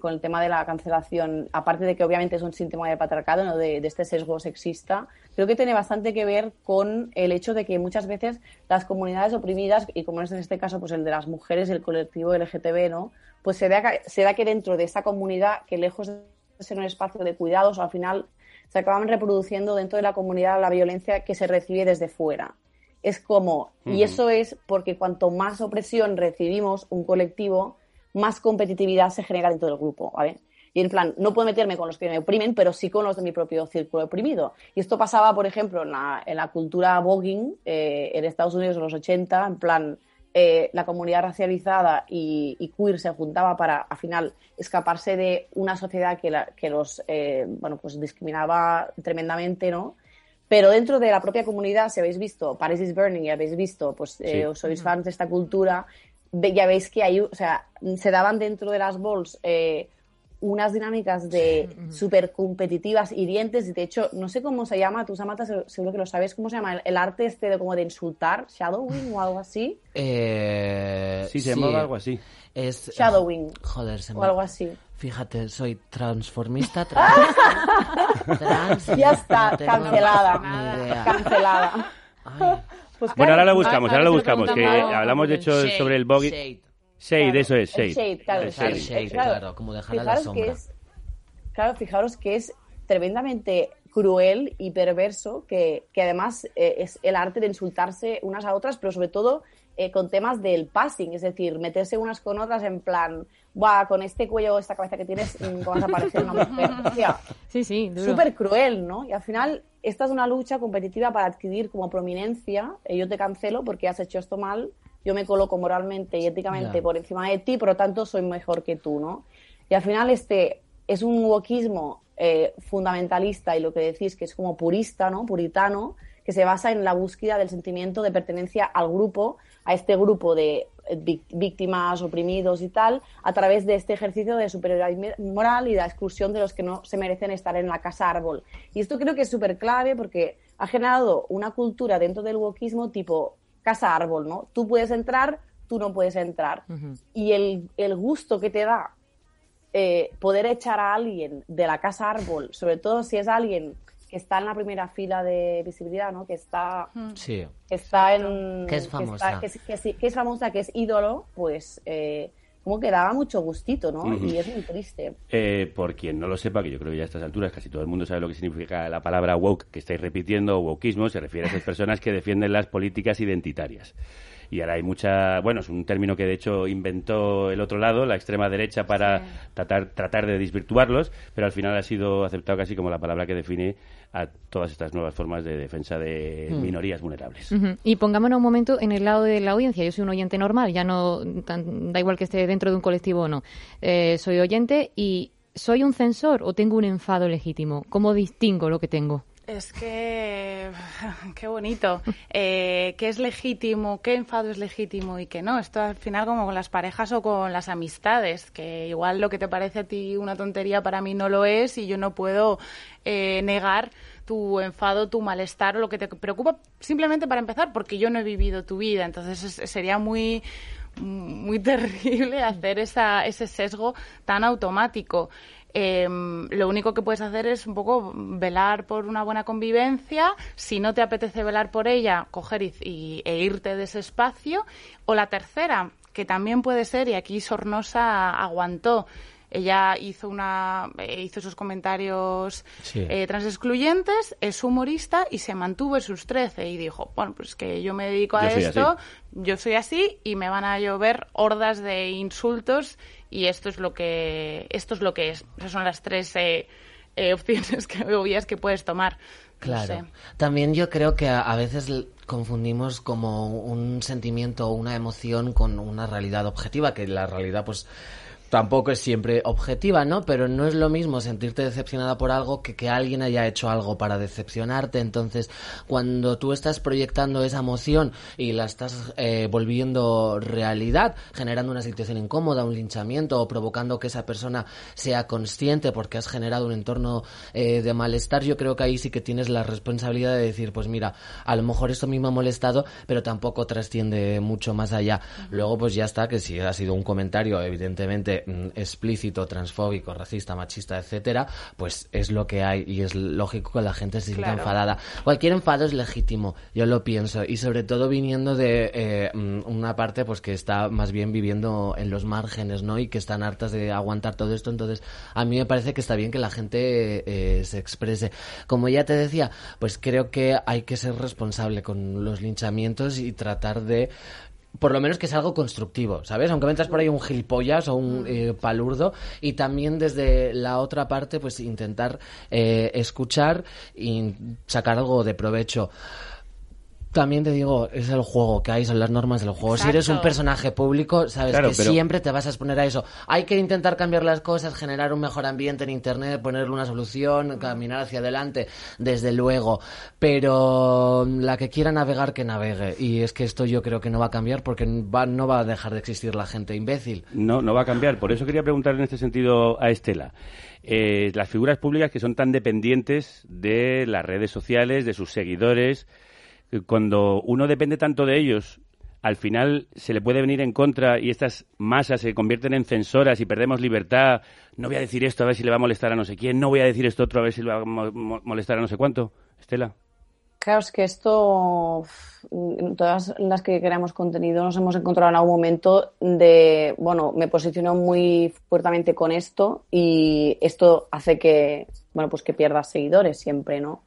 con el tema de la cancelación, aparte de que obviamente es un síntoma de patriarcado, ¿no? de, de este sesgo sexista, creo que tiene bastante que ver con el hecho de que muchas veces las comunidades oprimidas, y como es en este caso pues el de las mujeres, el colectivo LGTB, ¿no? pues se da, que- se da que dentro de esta comunidad, que lejos de ser un espacio de cuidados, al final se acaban reproduciendo dentro de la comunidad la violencia que se recibe desde fuera. Es como, y eso es porque cuanto más opresión recibimos un colectivo, más competitividad se genera dentro del grupo, ¿vale? Y en plan, no puedo meterme con los que me oprimen, pero sí con los de mi propio círculo oprimido. Y esto pasaba, por ejemplo, en la, en la cultura voguing eh, en Estados Unidos en los 80, en plan, eh, la comunidad racializada y, y queer se juntaba para, al final, escaparse de una sociedad que, la- que los, eh, bueno, pues discriminaba tremendamente, ¿no? Pero dentro de la propia comunidad, si habéis visto Paris is Burning y habéis visto, pues eh, Sí. os sois fans de esta cultura, ya veis que hay, o sea, se daban dentro de las balls eh, unas dinámicas de súper competitivas, hirientes, y de hecho, no sé cómo se llama, tú Samantha se- seguro que lo sabes, ¿cómo se llama? El, el arte este de como de insultar, shadowing o algo así. <laughs> Eh, Sí, se llamaba algo así. Es, Shadowing. Joder, se O me- algo así. Fíjate, soy transformista trans. <laughs> trans Ya está, no cancelada. ni idea. Cancelada. Pues Bueno, claro, ahora lo ah, buscamos, ahora lo buscamos. Que hablamos, de hecho, Shade, sobre el bogey. shade. Shade, eso es, El shade. shade, claro, El shade. shade, claro, como dejar a la fijaros sombra. que es, claro, fijaros que es tremendamente cruel y perverso, que, que además eh, es el arte de insultarse unas a otras, pero sobre todo eh, con temas del passing, es decir, meterse unas con otras en plan, Buah, con este cuello, esta cabeza que tienes, mm, vas a parecer una mujer. <laughs> Hostia, Sí, sí, duro. súper cruel, ¿no? Y al final, esta es una lucha competitiva para adquirir como prominencia. eh, yo te cancelo porque has hecho esto mal, yo me coloco moralmente y éticamente por encima de ti, por lo tanto soy mejor que tú, ¿no? Y al final este es un wokismo eh, fundamentalista y lo que decís que es como purista, ¿no? Puritano, que se basa en la búsqueda del sentimiento de pertenencia al grupo, a este grupo de víctimas, oprimidos y tal, a través de este ejercicio de superioridad moral y de la exclusión de los que no se merecen estar en la casa árbol. Y esto creo que es súper clave porque ha generado una cultura dentro del wokismo tipo casa árbol, ¿no? Tú puedes entrar tú no puedes entrar. Y el, el gusto que te da eh, poder echar a alguien de la casa árbol, sobre todo si es alguien que está en la primera fila de visibilidad, ¿no? Que está, Sí. que está en... Que es famosa. Que es, que sí- que es famosa, que es ídolo, pues eh, como que daba mucho gustito, ¿no? Y es muy triste. Eh, por quien no lo sepa, que yo creo que ya a estas alturas casi todo el mundo sabe lo que significa la palabra woke que estáis repitiendo, wokeismo, se refiere a esas <laughs> personas que defienden las políticas identitarias. Y ahora hay mucha, bueno, es un término que de hecho inventó el otro lado, la extrema derecha, para tratar, tratar de desvirtuarlos, pero al final ha sido aceptado casi como la palabra que define a todas estas nuevas formas de defensa de Mm. minorías vulnerables. Y pongámonos un momento en el lado de la audiencia. Yo soy un oyente normal, ya no tan- da igual que esté dentro de un colectivo o no. Eh, soy oyente y soy un censor o tengo un enfado legítimo. ¿Cómo distingo lo que tengo? Es que, <laughs> qué bonito. Eh, ¿Qué es legítimo? ¿Qué enfado es legítimo y qué no? Esto al final como con las parejas o con las amistades, que igual lo que te parece a ti una tontería para mí no lo es y yo no puedo eh, negar tu enfado, tu malestar o lo que te preocupa simplemente para empezar porque yo no he vivido tu vida. Entonces es- sería muy muy <laughs> terrible hacer esa, ese sesgo tan automático. Em, lo único que puedes hacer es un poco velar por una buena convivencia. Si no te apetece velar por ella, coger y, e irte de ese espacio. O la tercera, que también puede ser, y aquí Sornosa aguantó. Ella hizo una eh, hizo esos comentarios Sí. eh, transexcluyentes, es humorista y se mantuvo en sus 13 y dijo, bueno, pues que yo me dedico a Yo esto, así. yo soy así y me van a llover hordas de insultos y esto es lo que esto es lo que es. Esas son las tres eh, eh, <laughs> opciones que obvias que puedes tomar. No Claro. sé. También yo creo que a, a veces confundimos como un sentimiento o una emoción con una realidad objetiva, que la realidad pues tampoco es siempre objetiva, ¿no? Pero no es lo mismo sentirte decepcionada por algo que que alguien haya hecho algo para decepcionarte. Entonces, cuando tú estás proyectando esa emoción y la estás eh, volviendo realidad, generando una situación incómoda, un linchamiento o provocando que esa persona sea consciente porque has generado un entorno eh, de malestar, yo creo que ahí sí que tienes la responsabilidad de decir, pues mira, a lo mejor esto mismo ha molestado, pero tampoco trasciende mucho más allá. Luego, pues ya está, que si ha sido un comentario evidentemente mm, explícito, transfóbico, racista, machista, etcétera, pues es lo que hay y es lógico que la gente se sienta Claro. enfadada. Cualquier enfado es legítimo, yo lo pienso, y sobre todo viniendo de eh, mm, una parte pues que está más bien viviendo en los márgenes, ¿no? Y que están hartas de aguantar todo esto, entonces a mí me parece que está bien que la gente eh, se exprese. Como ya te decía, pues creo que hay que ser responsable con los linchamientos y tratar de por lo menos que sea algo constructivo, ¿sabes? Aunque metas por ahí un gilipollas o un eh, palurdo y también desde la otra parte pues intentar eh, escuchar y sacar algo de provecho. También te digo, es el juego que hay, son las normas del juego. Si eres un personaje público, sabes Claro, que pero- siempre te vas a exponer a eso. Hay que intentar cambiar las cosas, generar un mejor ambiente en Internet, ponerle una solución, caminar hacia adelante, desde luego. Pero la que quiera navegar, que navegue. Y es que esto yo creo que no va a cambiar porque va- no va a dejar de existir la gente imbécil. No, no va a cambiar. Por eso quería preguntar en este sentido a Estela. Eh, las figuras públicas que son tan dependientes de las redes sociales, de sus seguidores, cuando uno depende tanto de ellos, al final se le puede venir en contra y estas masas se convierten en censoras y perdemos libertad. No voy a decir esto a ver si le va a molestar a no sé quién, no voy a decir esto otro a ver si le va a mo- mo- molestar a no sé cuánto. Estela. Claro, es que esto, todas las que creamos contenido nos hemos encontrado en algún momento de, bueno, me posiciono muy fuertemente con esto y esto hace que, bueno, pues que pierdas seguidores siempre, ¿no?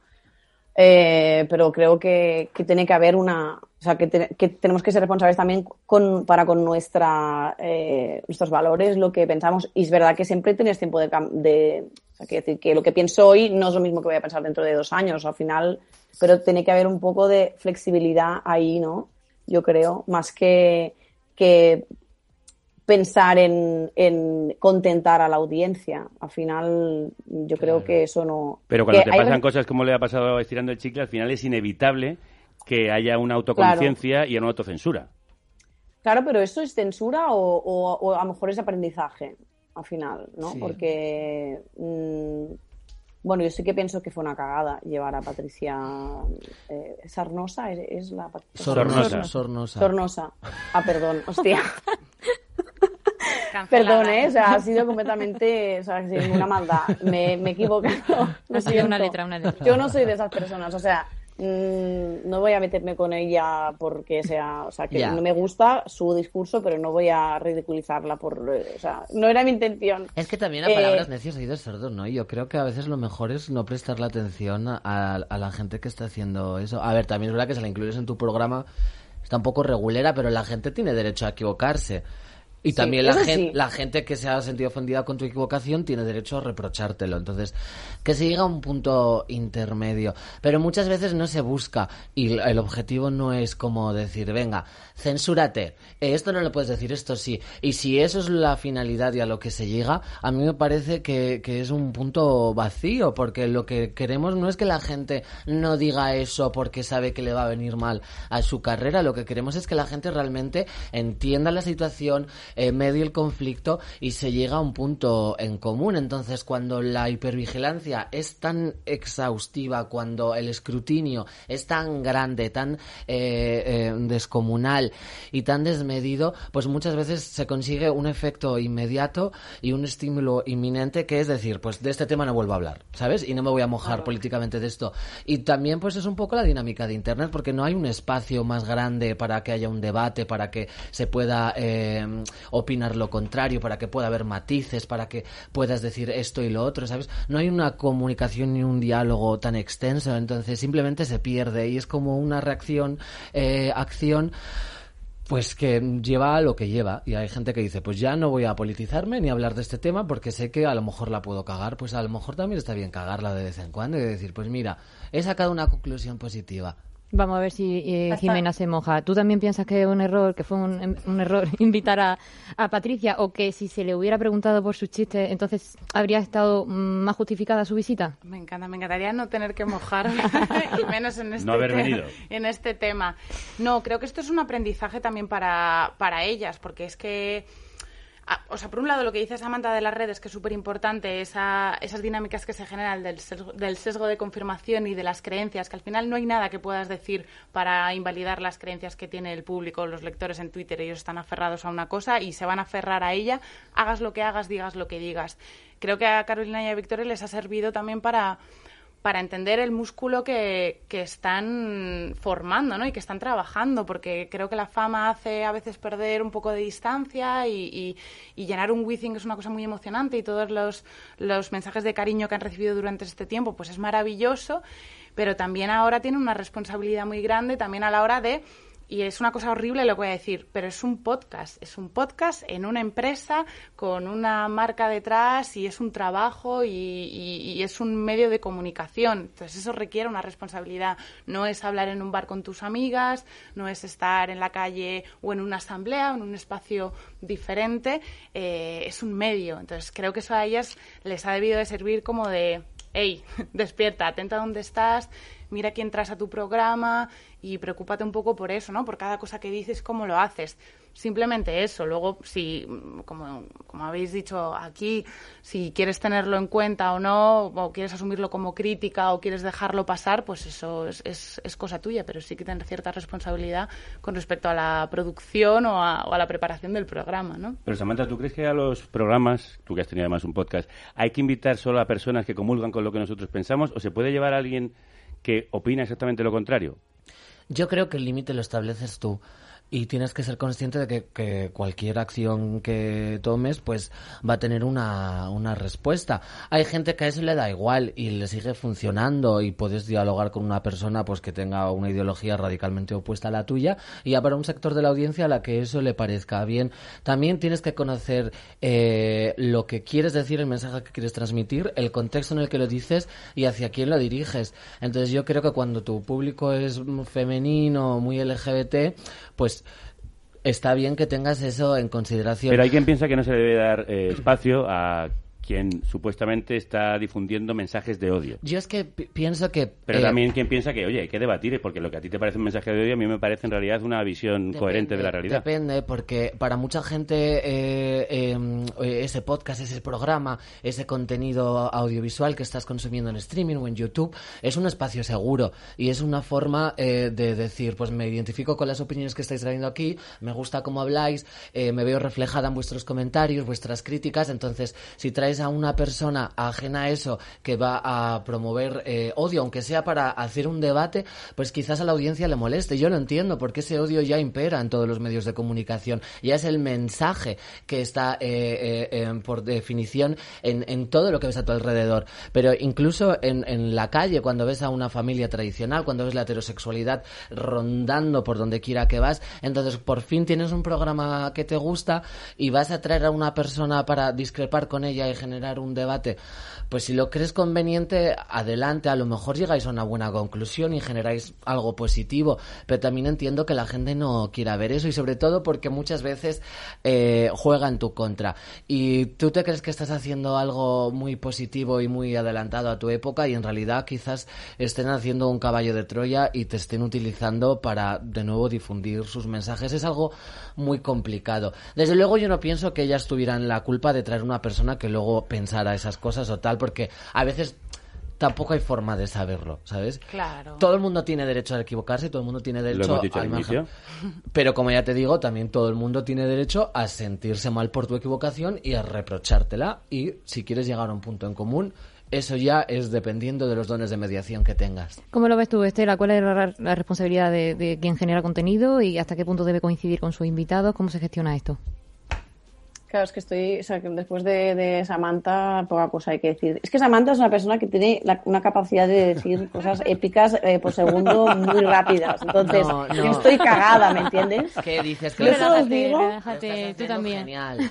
Eh, pero creo que, que tiene que haber una, o sea, que, te- que tenemos que ser responsables también con, para con nuestra, eh, nuestros valores, lo que pensamos. Y es verdad que siempre tienes tiempo de, de o sea, quiero decir que lo que pienso hoy no es lo mismo que voy a pensar dentro de dos años, al final, pero tiene que haber un poco de flexibilidad ahí, ¿no? Yo creo, más que, que pensar en, en contentar a la audiencia. Al final, yo creo que eso no. Pero cuando que te pasan veces- cosas como le ha pasado a estirando el chicle, al final es inevitable que haya una autoconciencia y una autocensura. Claro, pero eso es censura o, o- o a lo mejor es aprendizaje al final, ¿no? Sí. Porque mm, Bueno, yo sí que pienso que fue una cagada llevar a Patricia eh, Sarnosa, ¿es, es la Patricia? Sornosa. Sornosa. Sornosa. Ah, perdón, hostia. <laughs> Perdón, ¿eh? O sea, ha <laughs> sido completamente, o sea, sin ninguna maldad. Me, me he equivocado. <laughs> Ha sido una letra, una letra. Yo no soy de esas personas, o sea, mm, no voy a meterme con ella porque sea, o sea, que no me gusta su discurso, pero no voy a ridiculizarla por, eh, o sea, no era mi intención. Es que también a Eh, palabras necios oídos sordos, ¿no? Y yo creo que a veces lo mejor es no prestarle atención a, a la gente que está haciendo eso. A ver, también es verdad que si la incluyes en tu programa está un poco regulera, pero la gente tiene derecho a equivocarse. Y Sí, también la, gen- sí. la gente que se ha sentido ofendida con tu equivocación tiene derecho a reprochártelo. Entonces, que se llegue a un punto intermedio. Pero muchas veces no se busca y el- el objetivo no es como decir, venga, censúrate, eh, esto no lo puedes decir, esto sí. Y si eso es la finalidad y a lo que se llega, a mí me parece que, que es un punto vacío, porque lo que queremos no es que la gente no diga eso porque sabe que le va a venir mal a su carrera, lo que queremos es que la gente realmente entienda la situación, eh, medie el conflicto y se llega a un punto en común. Entonces, cuando la hipervigilancia es tan exhaustiva, cuando el escrutinio es tan grande, tan eh, eh, descomunal y tan desmedido, pues muchas veces se consigue un efecto inmediato y un estímulo inminente que es decir, pues de este tema no vuelvo a hablar, ¿sabes? Y no me voy a mojar políticamente de esto. Y también pues es un poco la dinámica de Internet porque no hay un espacio más grande para que haya un debate, para que se pueda eh, opinar lo contrario, para que pueda haber matices, para que puedas decir esto y lo otro, ¿sabes? No hay una comunicación ni un diálogo tan extenso, entonces simplemente se pierde y es como una reacción, eh, acción pues que lleva a lo que lleva. Y hay gente que dice pues ya no voy a politizarme ni hablar de este tema porque sé que a lo mejor la puedo cagar. Pues a lo mejor también está bien cagarla de vez en cuando y decir pues mira he sacado una conclusión positiva Vamos a ver si eh, Jimena se moja. ¿Tú también piensas que es un error, que fue un, un error <laughs> invitar a, a Patricia o que si se le hubiera preguntado por sus chistes, entonces habría estado mm, más justificada su visita? Me encanta, me encantaría no tener que mojarme, <laughs> y menos en este, No haber te- venido. en este tema. No, creo que esto es un aprendizaje también para, para ellas, porque es que, o sea, por un lado lo que dice Samantha de las redes, que es súper importante, esa, esas dinámicas que se generan del sesgo, del sesgo de confirmación y de las creencias, que al final no hay nada que puedas decir para invalidar las creencias que tiene el público, los lectores en Twitter, ellos están aferrados a una cosa y se van a aferrar a ella, hagas lo que hagas, digas lo que digas. Creo que a Carolina y a Victoria les ha servido también para para entender el músculo que, que están formando ¿no? y que están trabajando, porque creo que la fama hace a veces perder un poco de distancia y, y- llenar un Wizzing es una cosa muy emocionante y todos los, los mensajes de cariño que han recibido durante este tiempo pues es maravilloso, pero también ahora tienen una responsabilidad muy grande también a la hora de y es una cosa horrible lo que voy a decir, pero es un podcast, es un podcast en una empresa con una marca detrás y es un trabajo y, es un medio de comunicación. Entonces eso requiere una responsabilidad. No es hablar en un bar con tus amigas, no es estar en la calle o en una asamblea o en un espacio diferente, eh, es un medio. Entonces creo que eso a ellas les ha debido de servir como de, hey, <laughs> despierta, atenta a dónde estás, mira quién traes a tu programa y preocúpate un poco por eso, ¿no? Por cada cosa que dices, cómo lo haces. Simplemente eso. Luego, si, como, como habéis dicho aquí, si quieres tenerlo en cuenta o no, o quieres asumirlo como crítica o quieres dejarlo pasar, pues eso es, es, es cosa tuya, pero sí que tener cierta responsabilidad con respecto a la producción o a, o a la preparación del programa, ¿no? Pero Samantha, ¿tú crees que a los programas, tú que has tenido además un podcast, hay que invitar solo a personas que comulgan con lo que nosotros pensamos o se puede llevar a alguien que opina exactamente lo contrario? Yo creo que el límite lo estableces tú. Y tienes que ser consciente de que, que cualquier acción que tomes, pues va a tener una, una respuesta. Hay gente que a eso le da igual y le sigue funcionando y puedes dialogar con una persona pues que tenga una ideología radicalmente opuesta a la tuya y habrá un sector de la audiencia a la que eso le parezca bien. También tienes que conocer eh, lo que quieres decir, el mensaje que quieres transmitir, el contexto en el que lo dices y hacia quién lo diriges. Entonces yo creo que cuando tu público es femenino, muy LGBT, pues está bien que tengas eso en consideración. Pero hay quien piensa que no se debe dar eh, espacio a quien supuestamente está difundiendo mensajes de odio. Yo es que pi- pienso que... Pero eh, también quien piensa que, oye, hay que debatir, porque lo que a ti te parece un mensaje de odio, a mí me parece en realidad una visión coherente de la realidad. Depende, porque para mucha gente eh, eh, ese podcast, ese programa, ese contenido audiovisual que estás consumiendo en streaming o en YouTube es un espacio seguro y es una forma eh, de decir, pues me identifico con las opiniones que estáis trayendo aquí, me gusta cómo habláis, eh, me veo reflejada en vuestros comentarios, vuestras críticas, entonces si traes a una persona ajena a eso que va a promover eh, odio, aunque sea para hacer un debate, pues quizás a la audiencia le moleste. Yo lo entiendo, porque ese odio ya impera en todos los medios de comunicación. Ya es el mensaje que está, eh, eh, por definición, en, todo lo que ves a tu alrededor. Pero incluso en, en la calle, cuando ves a una familia tradicional, cuando ves la heterosexualidad rondando por donde quiera que vas, entonces por fin tienes un programa que te gusta y vas a traer a una persona para discrepar con ella y generar un debate. Pues si lo crees conveniente, adelante, a lo mejor llegáis a una buena conclusión y generáis algo positivo, pero también entiendo que la gente no quiera ver eso y sobre todo porque muchas veces eh, juega en tu contra. Y tú te crees que estás haciendo algo muy positivo y muy adelantado a tu época y en realidad quizás estén haciendo un caballo de Troya y te estén utilizando para de nuevo difundir sus mensajes. Es algo muy complicado. Desde luego yo no pienso que ellas tuvieran la culpa de traer una persona que luego pensara esas cosas o tal, porque a veces tampoco hay forma de saberlo, ¿sabes? Claro. Todo el mundo tiene derecho a equivocarse y todo el mundo tiene Lo derecho hemos dicho a al imagen. inicio. <laughs> Pero como ya te digo, también todo el mundo tiene derecho a sentirse mal por tu equivocación y a reprochártela. Y si quieres llegar a un punto en común, eso ya es dependiendo de los dones de mediación que tengas. ¿Cómo lo ves tú, Estela? ¿Cuál es la, la responsabilidad de, de quien genera contenido y hasta qué punto debe coincidir con sus invitados? ¿Cómo se gestiona esto? Claro, es que estoy, o sea, que después de, de Samantha, poca cosa hay que decir. Es que Samantha es una persona que tiene la- una capacidad de decir <laughs> cosas épicas eh, por segundo muy rápidas. Entonces, No, no. yo estoy cagada, ¿me entiendes? ¿Qué dices? Yo solo os digo, relájate, tú también. Genial.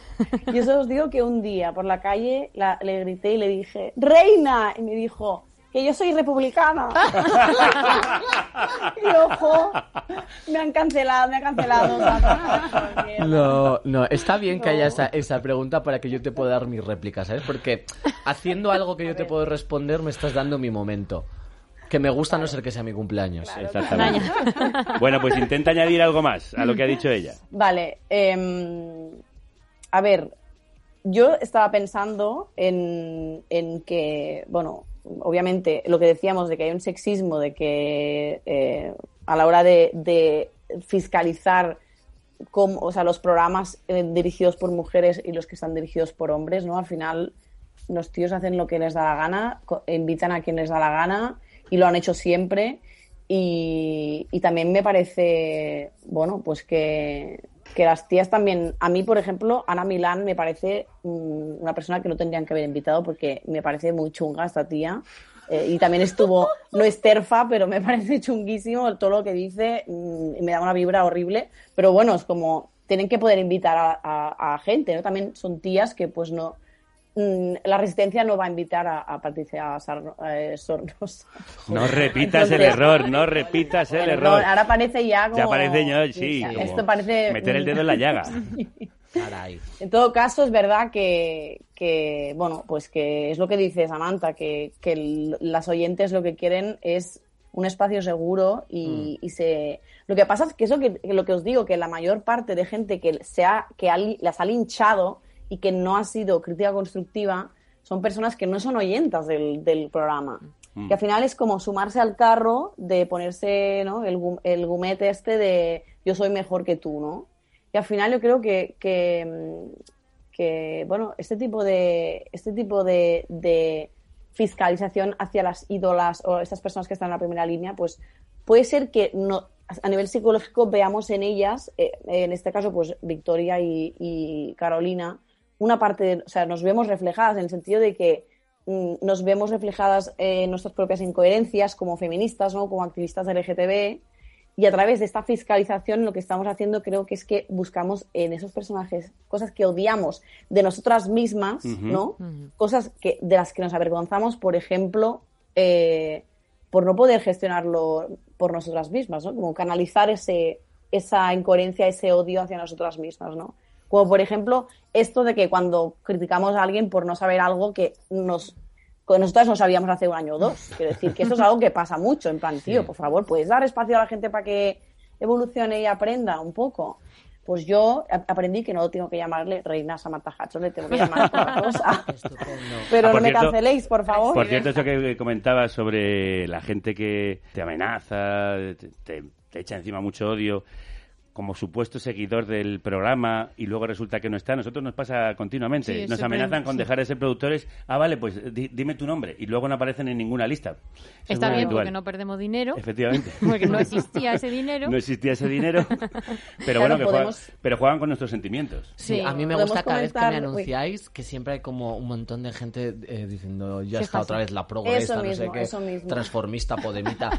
yo solo os digo que un día por la calle la- le grité y le dije, ¡Reina! Y me dijo, que yo soy republicana. <laughs> y ojo, me han cancelado, me han cancelado. No, no, está bien que haya esa, esa pregunta para que yo te pueda dar mi réplica, ¿sabes? Porque haciendo algo que yo te puedo responder me estás dando mi momento. Que me gusta a no ser que sea mi cumpleaños. Exactamente. <laughs> Bueno, pues intenta añadir algo más a lo que ha dicho ella. Vale, em, a ver, yo estaba pensando en, en que, bueno, obviamente lo que decíamos de que hay un sexismo, de que eh, a la hora de, fiscalizar cómo- o sea, los programas eh, dirigidos por mujeres y los que están dirigidos por hombres, ¿no? Al final los tíos hacen lo que les da la gana, invitan a quien les da la gana y lo han hecho siempre. Y, y también me parece, bueno, pues que, que las tías también, a mí, por ejemplo, Ana Milán me parece mm, una persona que no tendrían que haber invitado porque me parece muy chunga esta tía. Eh, y también estuvo, no es terfa, pero me <laughs> parece chunguísimo todo lo que dice mm, y me da una vibra horrible. Pero bueno, es como, tienen que poder invitar a, a- gente, ¿no? También son tías que pues no, la resistencia no va a invitar a, a Patricia Sarno- eh, Sornosa. <laughs> No repitas el error, no <laughs> repitas el error. no, ahora parece ya como... Ya parece ya, sí. Esto parece... Meter el dedo en la llaga. <laughs> Caray. En todo caso, es verdad que, que, bueno, pues que es lo que dice Samantha, que, que el- las oyentes lo que quieren es un espacio seguro y, y se... Lo que pasa es que eso que, que lo que os digo, que la mayor parte de gente que, se ha, que ha las ha linchado y que no ha sido crítica constructiva son personas que no son oyentas del, del programa. Mm. Que al final es como sumarse al carro de ponerse ¿no? el, el gumete este de yo soy mejor que tú, ¿no? Y al final yo creo que, que, mm, que, bueno, este tipo de, este tipo de, de fiscalización hacia las ídolas o estas personas que están en la primera línea, pues puede ser que no, a nivel psicológico veamos en ellas, eh, en este caso, pues Victoria y, y Carolina, una parte, de- o sea, nos vemos reflejadas en el sentido de que mm, nos vemos reflejadas en nuestras propias incoherencias como feministas, ¿no? como activistas del LGTB, y a través de esta fiscalización lo que estamos haciendo creo que es que buscamos en esos personajes cosas que odiamos de nosotras mismas. ¿no? Cosas que, de las que nos avergonzamos, por ejemplo, eh, por no poder gestionarlo por nosotras mismas, ¿no? Como canalizar ese, esa incoherencia, ese odio hacia nosotras mismas, ¿no? Como por ejemplo, esto de que cuando criticamos a alguien por no saber algo que nos que nosotras no sabíamos hace un año o dos. Quiero decir que esto es algo que pasa mucho, en plan, tío, por favor, ¿puedes dar espacio a la gente para que evolucione y aprenda un poco? Pues yo aprendí que no tengo que llamarle Reina Samantha Hudson, le tengo que llamar otra cosa. <laughs> <laughs> Pero Ah, no me cierto- canceléis, por favor. Por cierto, eso que comentabas sobre la gente que te amenaza, te echa encima mucho odio, como supuesto seguidor del programa y luego resulta que no está, a nosotros nos pasa continuamente. Sí, nos amenazan con sí. dejar de ser productores. Ah, vale, pues di- dime tu nombre. Y luego no aparecen en ninguna lista. Eso es Está bien habitual. porque no perdemos dinero. Efectivamente. <laughs> Porque no existía ese <laughs> dinero. No existía ese dinero. <laughs> Pero Claro, bueno, que juegan, podemos- pero juegan con nuestros sentimientos. Sí, a mí me gusta cada vez que me anunciáis que siempre hay como un montón de gente eh, diciendo ya está otra vez la progresa, Eso no sé mismo, qué, eso mismo. transformista, podemita.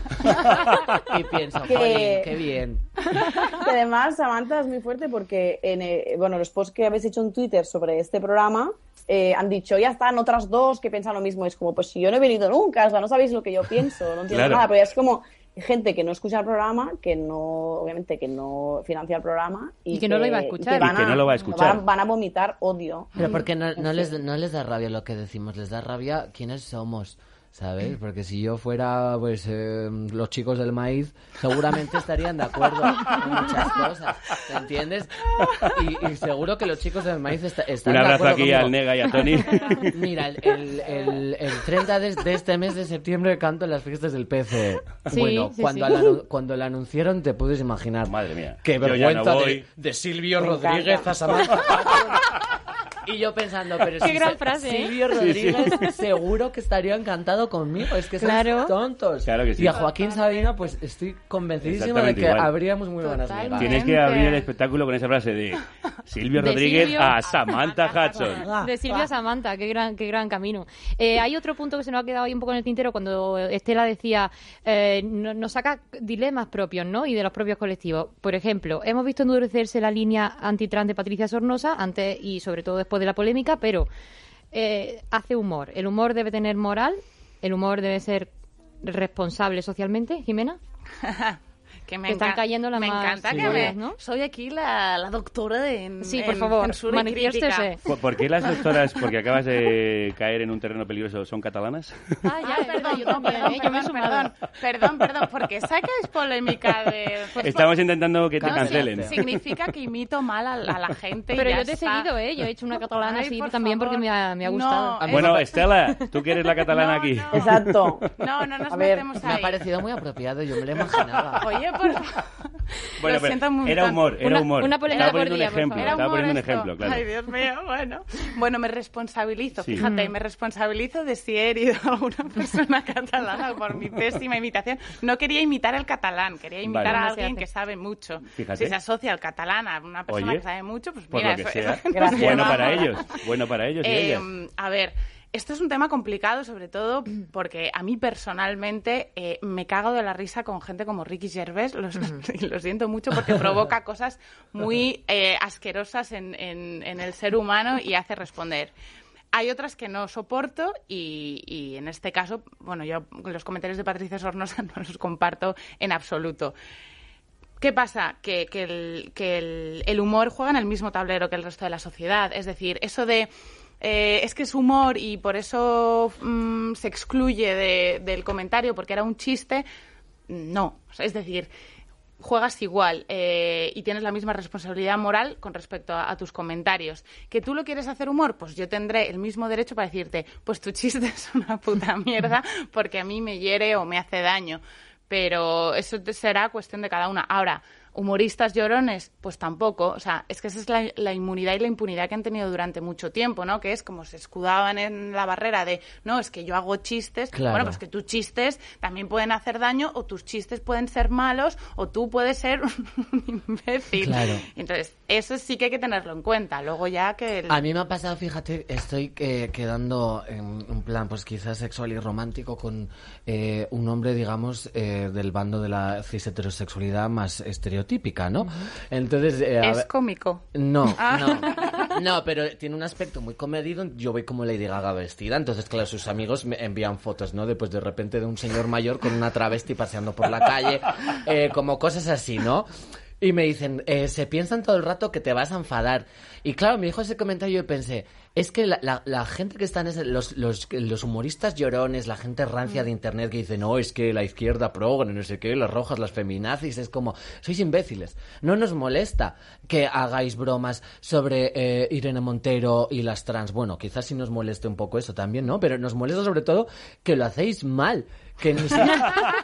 y pienso, Que- "Jolín, qué bien. que además, Samantha, es muy fuerte porque en eh, bueno, los posts que habéis hecho en Twitter sobre este programa eh, han dicho, ya están otras dos que piensan lo mismo. Es como, pues si yo no he venido nunca, o sea, no sabéis lo que yo pienso, no entiendo Claro. nada, pero es como gente que no escucha el programa, que no, obviamente, que no financia el programa y, Y que no lo iba a escuchar. y Y que no lo va a escuchar. Van, van a vomitar odio. Pero porque no, <laughs> no les, no les da rabia lo que decimos, les da rabia quiénes somos, ¿sabes? Porque si yo fuera, pues, eh, los chicos del maíz, seguramente estarían de acuerdo en muchas cosas, ¿me entiendes? Y, y seguro que los chicos del maíz esta- están Un de abrazo acuerdo aquí conmigo. al Nega y a Tony. <laughs> Mira, el, el, el- el 30 de, de este mes de septiembre canto en las fiestas del PC. Sí, bueno, sí, cuando, sí. la anu- cuando la anunciaron te puedes imaginar. Madre mía. Qué vergüenza no de, de Silvio Me Rodríguez a Samantha Y yo pensando, pero Qué si gran frase, ¿eh? Silvio Sí, sí. Rodríguez seguro que estaría encantado conmigo. Es que Claro. son tontos. Claro que sí. Y a Joaquín Sabina, pues estoy convencidísima de que igual. habríamos muy buenas Totalmente. migas. Tienes que abrir el espectáculo con esa frase de Silvio De Rodríguez Silvio a Samantha Hudson. De Silvia Samantha, qué gran, qué gran camino. Eh, hay otro punto que se nos ha quedado ahí un poco en el tintero cuando Estela decía, eh, no- nos saca dilemas propios, ¿no? Y de los propios colectivos. Por ejemplo, hemos visto endurecerse la línea antitrans de Patricia Sornosa antes y sobre todo después de la polémica, pero eh, hace humor. ¿El humor debe tener moral? ¿El humor debe ser responsable socialmente, Jimena? <laughs> que me están cayendo las me más encanta que me, ¿no? soy aquí la, la doctora de en, Sí, por en favor, y manifiéstese. ¿Por, por qué las doctoras, porque acabas de caer en un terreno peligroso, son catalanas? Ah, ya, es verdad, perdón, yo no, también, perdón, ¿eh? Yo me he perdón, perdón, porque sacáis polémica de... pues, Estamos intentando que te no, cancelen. sí, significa que imito mal a, a la gente y Pero ya yo te he seguido, ¿eh? Yo he hecho una catalana Ay, así por también porque favor. me ha, me ha No, gustado. es- Bueno, Estela, tú que eres la catalana aquí. Exacto. No, no nos A ver, metemos Me ha ahí. parecido muy apropiado, yo me lo imaginaba. Oye, por. <laughs> Bueno, Lo pero era montón. humor, era Una- humor. una polémica Estaba por día, por ejemplo, estaba poniendo un ejemplo, claro. Ay, Dios mío, bueno. Bueno, me responsabilizo, Sí. fíjate, me responsabilizo de si he herido a alguna <laughs> persona catalana por mi <laughs> pésima imitación. No quería imitar el catalán, quería imitar Vale. a alguien que sabe mucho. Fíjate. Si se asocia al catalán a una persona Oye, que sabe mucho, pues Por mira, lo que eso, sea. eso- Gracias. Bueno para ellos, bueno para ellos y eh, ellas. a ver, esto es un tema complicado, sobre todo porque a mí personalmente eh, me cago de la risa con gente como Ricky Gervais. Lo, siento <laughs> mucho porque provoca <laughs> cosas muy eh, asquerosas en, en- en el ser humano y hace responder. Hay otras que no soporto y, y en este caso, bueno, yo los comentarios de Patricia Sornosa <laughs> no los comparto en absoluto. ¿Qué pasa? Que, que el, que el- el humor juega en el mismo tablero que el resto de la sociedad. Es decir, eso de eh, es que es humor y por eso mm, se excluye de- del comentario porque era un chiste, no. Es decir, juegas igual eh, y tienes la misma responsabilidad moral con respecto a, a tus comentarios. ¿Que tú lo quieres hacer humor? Pues yo tendré el mismo derecho para decirte, pues tu chiste <laughs> es una puta mierda porque a mí me hiere o me hace daño. Pero eso será cuestión de cada una. Ahora, humoristas llorones, pues tampoco. O sea, es que esa es la, la inmunidad y la impunidad que han tenido durante mucho tiempo, ¿no? Que es como se escudaban en la barrera de, no, es que yo hago chistes. Claro. Bueno, pues que tus chistes también pueden hacer daño o tus chistes pueden ser malos o tú puedes ser <laughs> un imbécil. Claro. Entonces, eso sí que hay que tenerlo en cuenta. Luego ya que... el- A mí me ha pasado, fíjate, estoy eh, quedando en un plan, pues quizás sexual y romántico con eh, un hombre, digamos, eh, del bando de la cis heterosexualidad más estereotípica, ¿no? Entonces, eh, es ver- cómico. no, Ah. no, <laughs> no, pero tiene un aspecto muy comedido. Yo voy como Lady Gaga vestida, entonces, claro, sus amigos me envían fotos, ¿no? Después de repente de un señor mayor con una travesti paseando por la calle, <laughs> eh, como cosas así, ¿no? Y me dicen, eh, se piensan todo el rato que te vas a enfadar. Y claro, me dijo ese comentario y pensé, es que la, la- la gente que está en ese, los, los, los humoristas llorones, la gente rancia de internet que dice, no, es que la izquierda progre, no sé qué, las rojas, las feminazis, es como, sois imbéciles. No nos molesta que hagáis bromas sobre eh, Irene Montero y las trans. Bueno, quizás sí nos moleste un poco eso también, ¿no? Pero nos molesta sobre todo que lo hacéis mal. Que ni, si-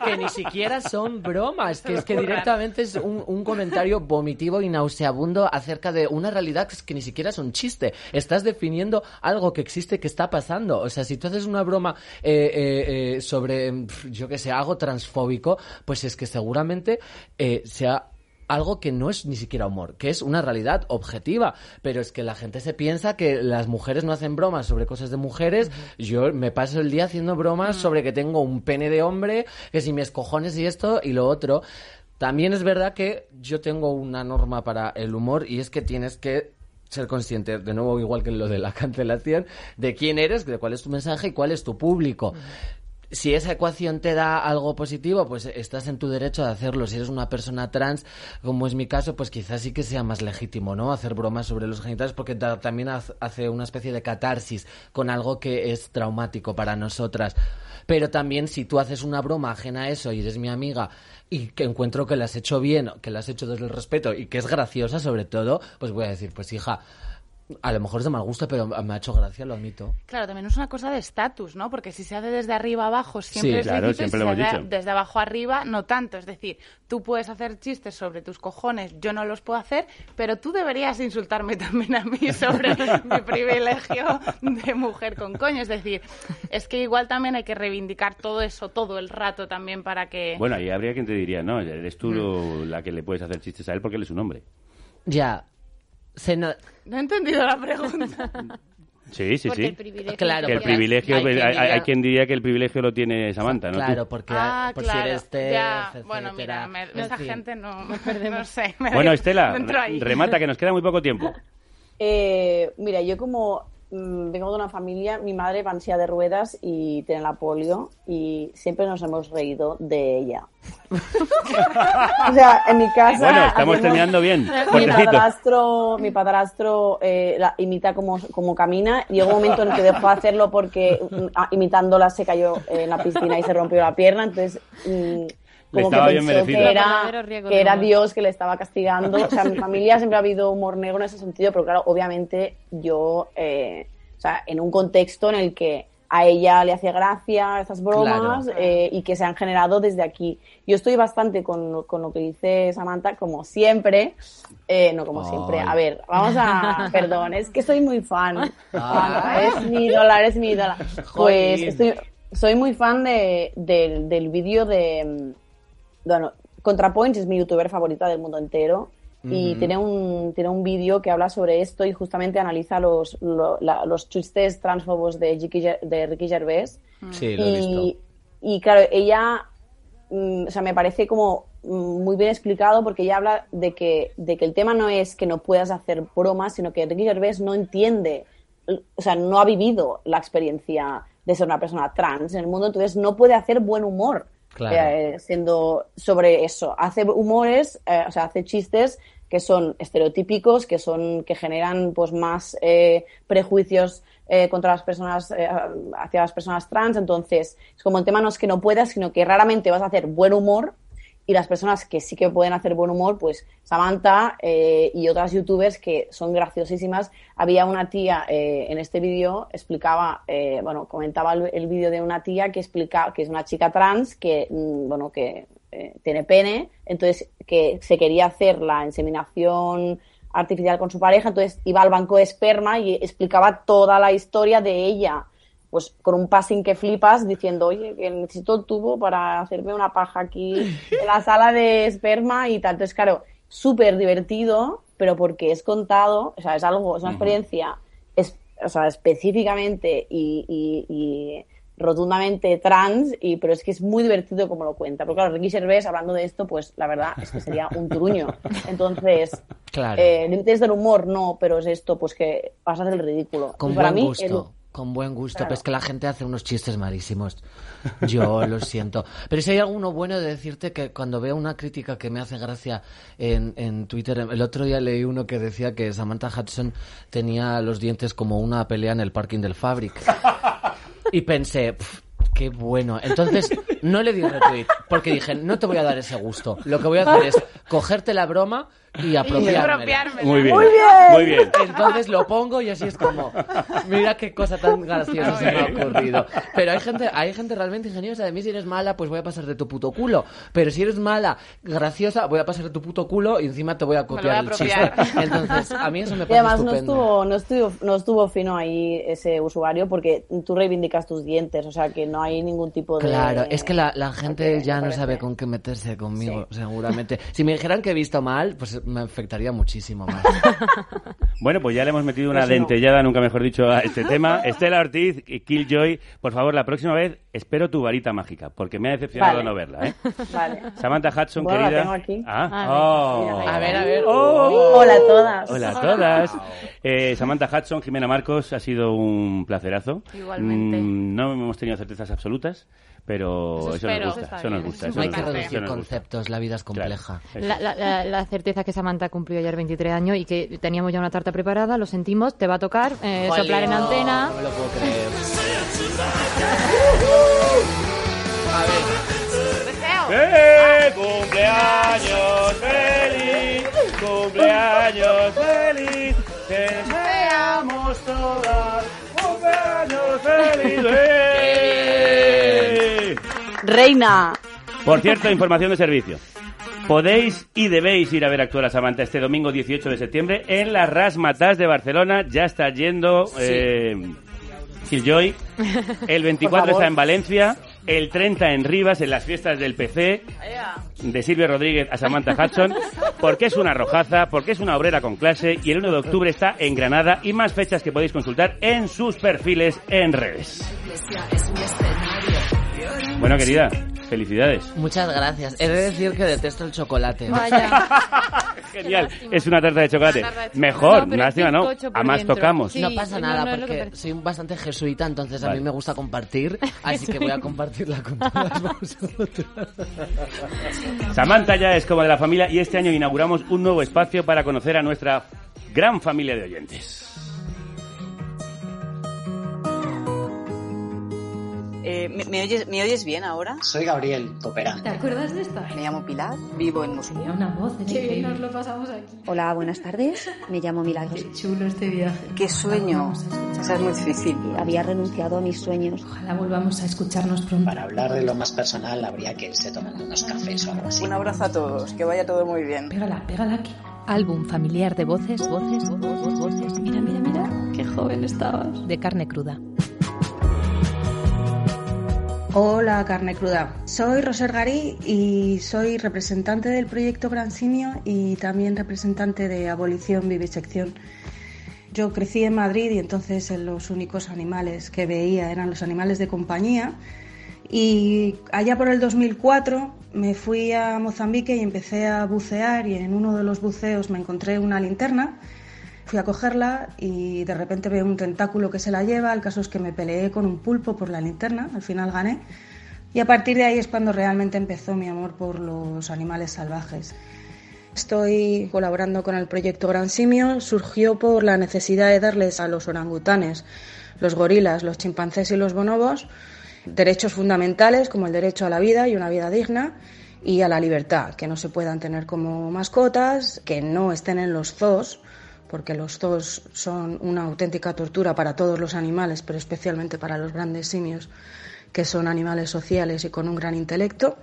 que ni siquiera son bromas, que es que directamente es un, un comentario vomitivo y nauseabundo acerca de una realidad que, ni siquiera es un chiste. Estás definiendo algo que existe, que está pasando. O sea, si tú haces una broma eh, eh, eh, sobre, yo que sé, algo transfóbico, pues es que seguramente eh, sea algo que no es ni siquiera humor, que es una realidad objetiva, pero es que la gente se piensa que las mujeres no hacen bromas sobre cosas de mujeres, yo me paso el día haciendo bromas sobre que tengo un pene de hombre, que si mis cojones y esto y lo otro. También es verdad que yo tengo una norma para el humor y es que tienes que ser consciente, de nuevo igual que lo de la <laughs> cancelación, de quién eres, de cuál es tu mensaje y cuál es tu público si esa ecuación te da algo positivo, pues estás en tu derecho de hacerlo. Si eres una persona trans, como es mi caso, pues quizás sí que sea más legítimo, ¿no? Hacer bromas sobre los genitales porque ta- también hace una especie de catarsis con algo que es traumático para nosotras. Pero también si tú haces una broma ajena a eso y eres mi amiga y que encuentro que la has hecho bien, que la has hecho desde el respeto y que es graciosa sobre todo, pues voy a decir, pues hija, a lo mejor es de mal gusto, pero me ha hecho gracia, lo admito. Claro, también es una cosa de estatus, ¿no? Porque si se hace desde arriba abajo siempre Sí, es claro, lícito y siempre si lo se hemos hace dicho. desde abajo arriba no tanto. Es decir, tú puedes hacer chistes sobre tus cojones, yo no los puedo hacer, pero tú deberías insultarme <laughs> también a mí sobre <laughs> mi privilegio de mujer con coño. Es decir, es que igual también hay que reivindicar todo eso todo el rato también para que... Bueno, ahí habría quien te diría, no, eres tú lo- la que le puedes hacer chistes a él porque él es un hombre. Ya. Se no- No he entendido la pregunta. Sí, sí, Porque sí. el privilegio Claro, que el privilegio, hay quien hay, quien diría que el privilegio lo tiene Samantha, ¿no? Claro, porque Ah, por claro. si eres TERF, ya, etcétera. bueno, mira, me- esa gente no, no sé. me- Bueno, <laughs> Estela, remata, que nos queda muy poco tiempo. <laughs> Eh, mira, yo como vengo de una familia, mi madre va en silla de ruedas y tiene la polio y siempre nos hemos reído de ella. <laughs> o sea, en mi casa... Bueno, estamos terminando bien. Mi padrastro, mi padrastro eh, la- imita como, como camina. Llegó un momento en el que dejó de hacerlo porque mm, imitándola se cayó en la piscina y se rompió la pierna. Entonces, mm, como estaba que bien pensó merecido. que era, que era. Dios que le estaba castigando. O sea, en mi <laughs> familia siempre ha habido humor negro en ese sentido, pero claro, obviamente yo, eh, o sea, en un contexto en el que a ella le hacía gracia esas bromas Claro. eh, y que se han generado desde aquí. Yo estoy bastante con, con lo que dice Samantha, como siempre, eh, no como Ay. siempre, a ver, vamos a, <laughs> perdón, es que soy muy fan. Samantha, es mi ídola, eres mi ídola. Pues estoy, soy muy fan de, del, del vídeo de, bueno, ContraPoints es mi youtuber favorita del mundo entero y tiene un, tiene un vídeo que habla sobre esto y justamente analiza los, lo- la- los chistes transfobos de, Ricky de Ricky Gervais. Sí, lo he y, visto. y claro, ella, mm, o sea, me parece como mm, muy bien explicado porque ella habla de que, de que el tema no es que no puedas hacer bromas, sino que Ricky Gervais no entiende, o sea, no ha vivido la experiencia de ser una persona trans en el mundo, entonces no puede hacer buen humor Claro. eh, siendo sobre eso. Hace humores, eh, o sea, hace chistes que son estereotípicos, que son que generan pues más eh, prejuicios eh, contra las personas eh, hacia las personas trans. Entonces, es como el tema no es que no puedas, sino que raramente vas a hacer buen humor y las personas que sí que pueden hacer buen humor, pues Samantha eh, y otras youtubers que son graciosísimas. Había una tía eh, en este vídeo, explicaba, eh, bueno, comentaba el, el vídeo de una tía que explica que es una chica trans que, mm, bueno, que eh, tiene pene, entonces que se quería hacer la inseminación artificial con su pareja, entonces iba al banco de esperma y explicaba toda la historia de ella pues con un passing que flipas diciendo, oye, que necesito el tubo para hacerme una paja aquí <laughs> en la sala de esperma y tal. Entonces, claro, súper divertido, pero porque es contado, o sea, es algo, es una experiencia es, o sea, específicamente y, y- y rotundamente trans, y, pero es que es muy divertido como lo cuenta. Porque claro, Ricky Gervais hablando de esto, pues la verdad es que sería un truño. <laughs> Entonces, Claro. eh, límites del humor no, pero es esto, pues que vas a hacer el ridículo. Con Y para buen mí, gusto. el- Con buen gusto, Claro. pero es que la gente hace unos chistes malísimos. Yo <laughs> lo siento. Pero si hay alguno bueno de decirte que cuando veo una crítica que me hace gracia en, en Twitter, el otro día leí uno que decía que Samantha Hudson tenía los dientes como una pelea en el parking del Fabric. <laughs> Y pensé, "Pf, qué bueno. Entonces no le di retweet porque dije, no te voy a dar ese gusto. Lo que voy a hacer es cogerte la broma y apropiármela. Muy bien. Muy bien. Muy bien. Entonces lo pongo y así es como, mira qué cosa tan graciosa se me ha ocurrido. Pero hay gente, hay gente realmente ingeniosa. De mí si eres mala, pues voy a pasar de tu puto culo. Pero si eres mala, graciosa, voy a pasar de tu puto culo y encima te voy a voy copiar a el chiste. apropiar. Entonces, a mí eso me Y parece además no estuvo, no, estuvo, no estuvo fino ahí ese usuario porque tú reivindicas tus dientes, o sea que no hay ningún tipo de... Claro, es que la, la gente ya no sabe con qué meterse conmigo, seguramente. <laughs> Si me dijeran que he visto mal, pues me afectaría muchísimo más. <laughs> Bueno, pues ya le hemos metido una Pues no. dentellada, nunca mejor dicho, a este tema. <laughs> Estela Ortiz y Killjoy, por favor, la próxima vez espero tu varita mágica, porque me ha decepcionado Vale. no verla, ¿eh? Vale. Samantha Hudson, Bueno, la querida. tengo aquí. Ah, Ah, oh. mira, A ver, a ver. Oh. Hola a todas. Hola a todas. Eh, Samantha Hudson, Jimena Marcos, ha sido un placerazo. Igualmente. Mm, no hemos tenido certezas absolutas, pero Eso eso, espero. nos gusta. Eso nos gusta. No eso hay nos que gusta, reducir conceptos, la vida es compleja. La, la- la- la certeza que Samantha cumplió ayer 23 años y que teníamos ya una tarta preparada, lo sentimos, te va a tocar eh, soplar en no, antena. No me lo puedo creer. ¡Eh! ¡Cumpleaños feliz! ¡Cumpleaños feliz! ¡Que deseamos todas! ¡Cumpleaños feliz! ¡Eh! Reina. Por cierto, información de servicio. Podéis y debéis ir a ver actuar a Samantha este domingo 18 de septiembre en las Rasmatas de Barcelona. Ya está yendo eh, Killjoy. El <laughs> 24 favor. está en Valencia. El 30 en Rivas, en las fiestas del PC. De Silvio Rodríguez a Samantha Hudson. Porque es una rojaza, porque es una obrera con clase. Y el 1 de octubre está en Granada. Y más fechas que podéis consultar en sus perfiles en redes. Bueno, querida, felicidades. Muchas gracias. He de decir que detesto el chocolate. <laughs> Genial. Es una tarta de chocolate. Mejor, lástima, ¿no? A más tocamos. no pasa nada porque soy bastante jesuita, entonces a mí me gusta compartir, así que voy a compartirla con todas <laughs> vosotras. Samantha ya es como de la familia y este año inauguramos un nuevo espacio para conocer a nuestra gran familia de oyentes. Eh, ¿me, me oyes, ¿Me oyes bien ahora? Soy Gabriel, Topera. ¿Te acuerdas de esta? Me llamo Pilar, vivo en Moscú. Una voz, qué bien nos lo pasamos aquí. Hola, buenas tardes. Me llamo Milagros. Qué chulo este viaje. Qué sueño. Esa es muy difícil. Había renunciado a mis sueños. Ojalá volvamos a escucharnos pronto. Para hablar de lo más personal habría que irse tomando unos cafés o algo así. Un abrazo a todos, que vaya todo muy bien. Pégala, pégala aquí. Álbum familiar de voces, voces, voces, voces. Mira, mira, mira. Qué joven estabas. De carne cruda. Hola, carne cruda. Soy Roser Garí y soy representante del proyecto Gran Simio y también representante de Abolición Vivisección. Yo crecí en Madrid y entonces en los únicos animales que veía eran los animales de compañía. Y allá por el 2004 me fui a Mozambique y empecé a bucear y en uno de los buceos me encontré una linterna. Fui a cogerla y de repente veo un tentáculo que se la lleva. El caso es que me peleé con un pulpo por la linterna. Al final gané. Y a partir de ahí es cuando realmente empezó mi amor por los animales salvajes. Estoy colaborando con el proyecto Gran Simio. Surgió por la necesidad de darles a los orangutanes, los gorilas, los chimpancés y los bonobos derechos fundamentales como el derecho a la vida y una vida digna y a la libertad, que no se puedan tener como mascotas, que no estén en los zoos, porque los zoos son una auténtica tortura para todos los animales, pero especialmente para los grandes simios, que son animales sociales y con un gran intelecto.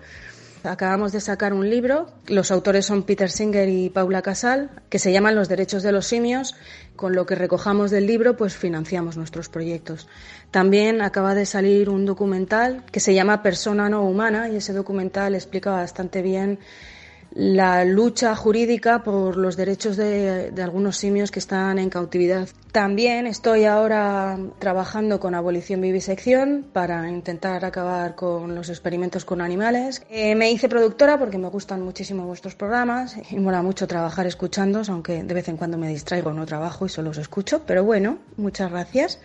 Acabamos de sacar un libro, los autores son Peter Singer y Paula Casal, que se llaman Los derechos de los simios. Con lo que recojamos del libro, pues financiamos nuestros proyectos. También acaba de salir un documental que se llama Persona no humana y ese documental explica bastante bien la lucha jurídica por los derechos de, algunos simios que están en cautividad. También estoy ahora trabajando con abolición vivisección para intentar acabar con los experimentos con animales. Eh, me hice productora porque me gustan muchísimo vuestros programas y mola mucho trabajar escuchándos, aunque de vez en cuando me distraigo, no trabajo y solo os escucho, pero bueno, muchas gracias.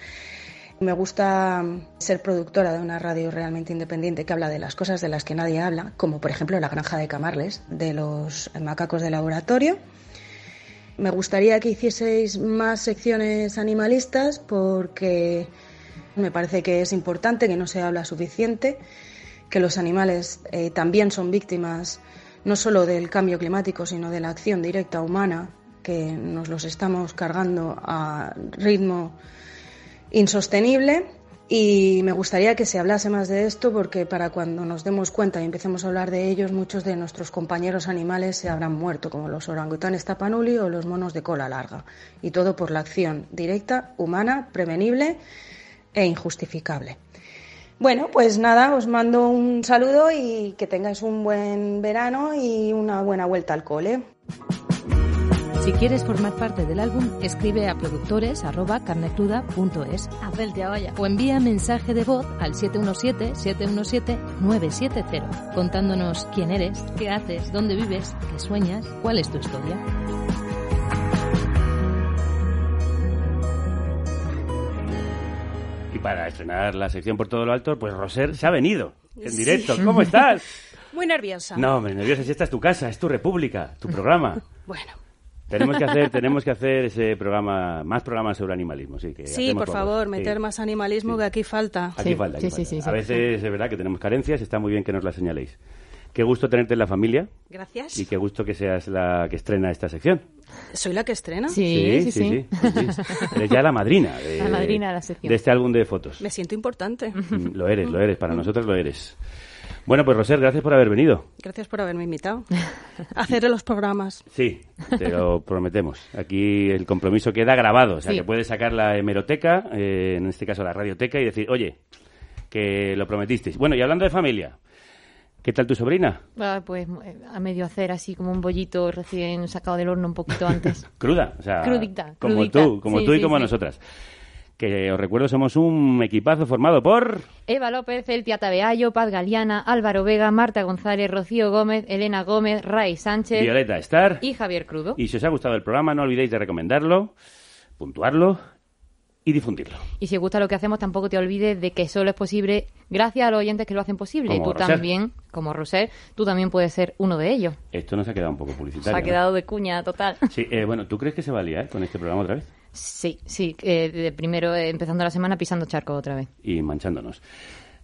Me gusta ser productora de una radio realmente independiente que habla de las cosas de las que nadie habla, como por ejemplo la granja de Camarles, de los macacos de laboratorio. Me gustaría que hicieseis más secciones animalistas porque me parece que es importante, que no se habla suficiente, que los animales eh, también son víctimas no solo del cambio climático, sino de la acción directa humana, que nos los estamos cargando a ritmo insostenible. Y me gustaría que se hablase más de esto porque para cuando nos demos cuenta y empecemos a hablar de ellos, muchos de nuestros compañeros animales se habrán muerto, como los orangutanes tapanuli o los monos de cola larga. Y todo por la acción directa, humana, prevenible e injustificable. Bueno, pues nada, os mando un saludo y que tengáis un buen verano y una buena vuelta al cole. Si quieres formar parte del álbum, escribe a productores.carnecruda.es. vaya. O envía mensaje de voz al 717-717-970, contándonos quién eres, qué haces, dónde vives, qué sueñas, cuál es tu historia. Y para estrenar la sección por todo lo alto, pues Roser se ha venido en directo. ¿Cómo <laughs> estás? Muy nerviosa. No, hombre, nerviosa. Si esta es tu casa, es tu república, tu programa. <laughs> bueno. Tenemos que hacer, tenemos que hacer ese programa, más programas sobre animalismo, sí. Que sí, por favor, meter más animalismo que aquí falta. Aquí falta, aquí falta. A veces es verdad que tenemos carencias, está muy bien que nos las señaléis. Qué gusto tenerte en la familia. Gracias. Y qué gusto que seas la que estrena esta sección. ¿Soy la que estrena? Sí, sí, sí. Eres ya la madrina, de, la madrina de, la sección. de este álbum de fotos. Me siento importante. Mm, lo eres, lo eres. Para nosotros lo eres. Bueno, pues Roser, gracias por haber venido. Gracias por haberme invitado a <laughs> hacer los programas. Sí, te lo prometemos. Aquí el compromiso queda grabado, o sea que puedes sacar la hemeroteca, eh, en este caso la radioteca, y decir, oye, que lo prometisteis. Bueno, y hablando de familia, ¿Qué tal tu sobrina? Ah, pues eh, a medio hacer así como un bollito recién sacado del horno un poquito antes. <laughs> Cruda, o sea, crudita, como tú, como tú y como nosotras. Que os recuerdo, somos un equipazo formado por... Eva López, Eltia Tabeayo, Paz Galeana, Álvaro Vega, Marta González, Rocío Gómez, Elena Gómez, Ray Sánchez... Violeta Estar... Y Javier Crudo. Y si os ha gustado el programa, no olvidéis de recomendarlo, puntuarlo y difundirlo. Y si os gusta lo que hacemos, tampoco te olvides de que solo es posible gracias a los oyentes que lo hacen posible. Como y tú Roser. también, como Roser, tú también puedes ser uno de ellos. Esto nos ha quedado un poco Se publicitario. ha ¿no? quedado de cuña total. Sí, eh, bueno, ¿tú crees que se valía eh, con este programa otra vez? Sí, sí, eh, de primero eh, empezando la semana pisando charco otra vez. Y manchándonos.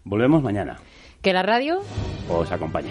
Volvemos mañana. Que la radio Os acompañe.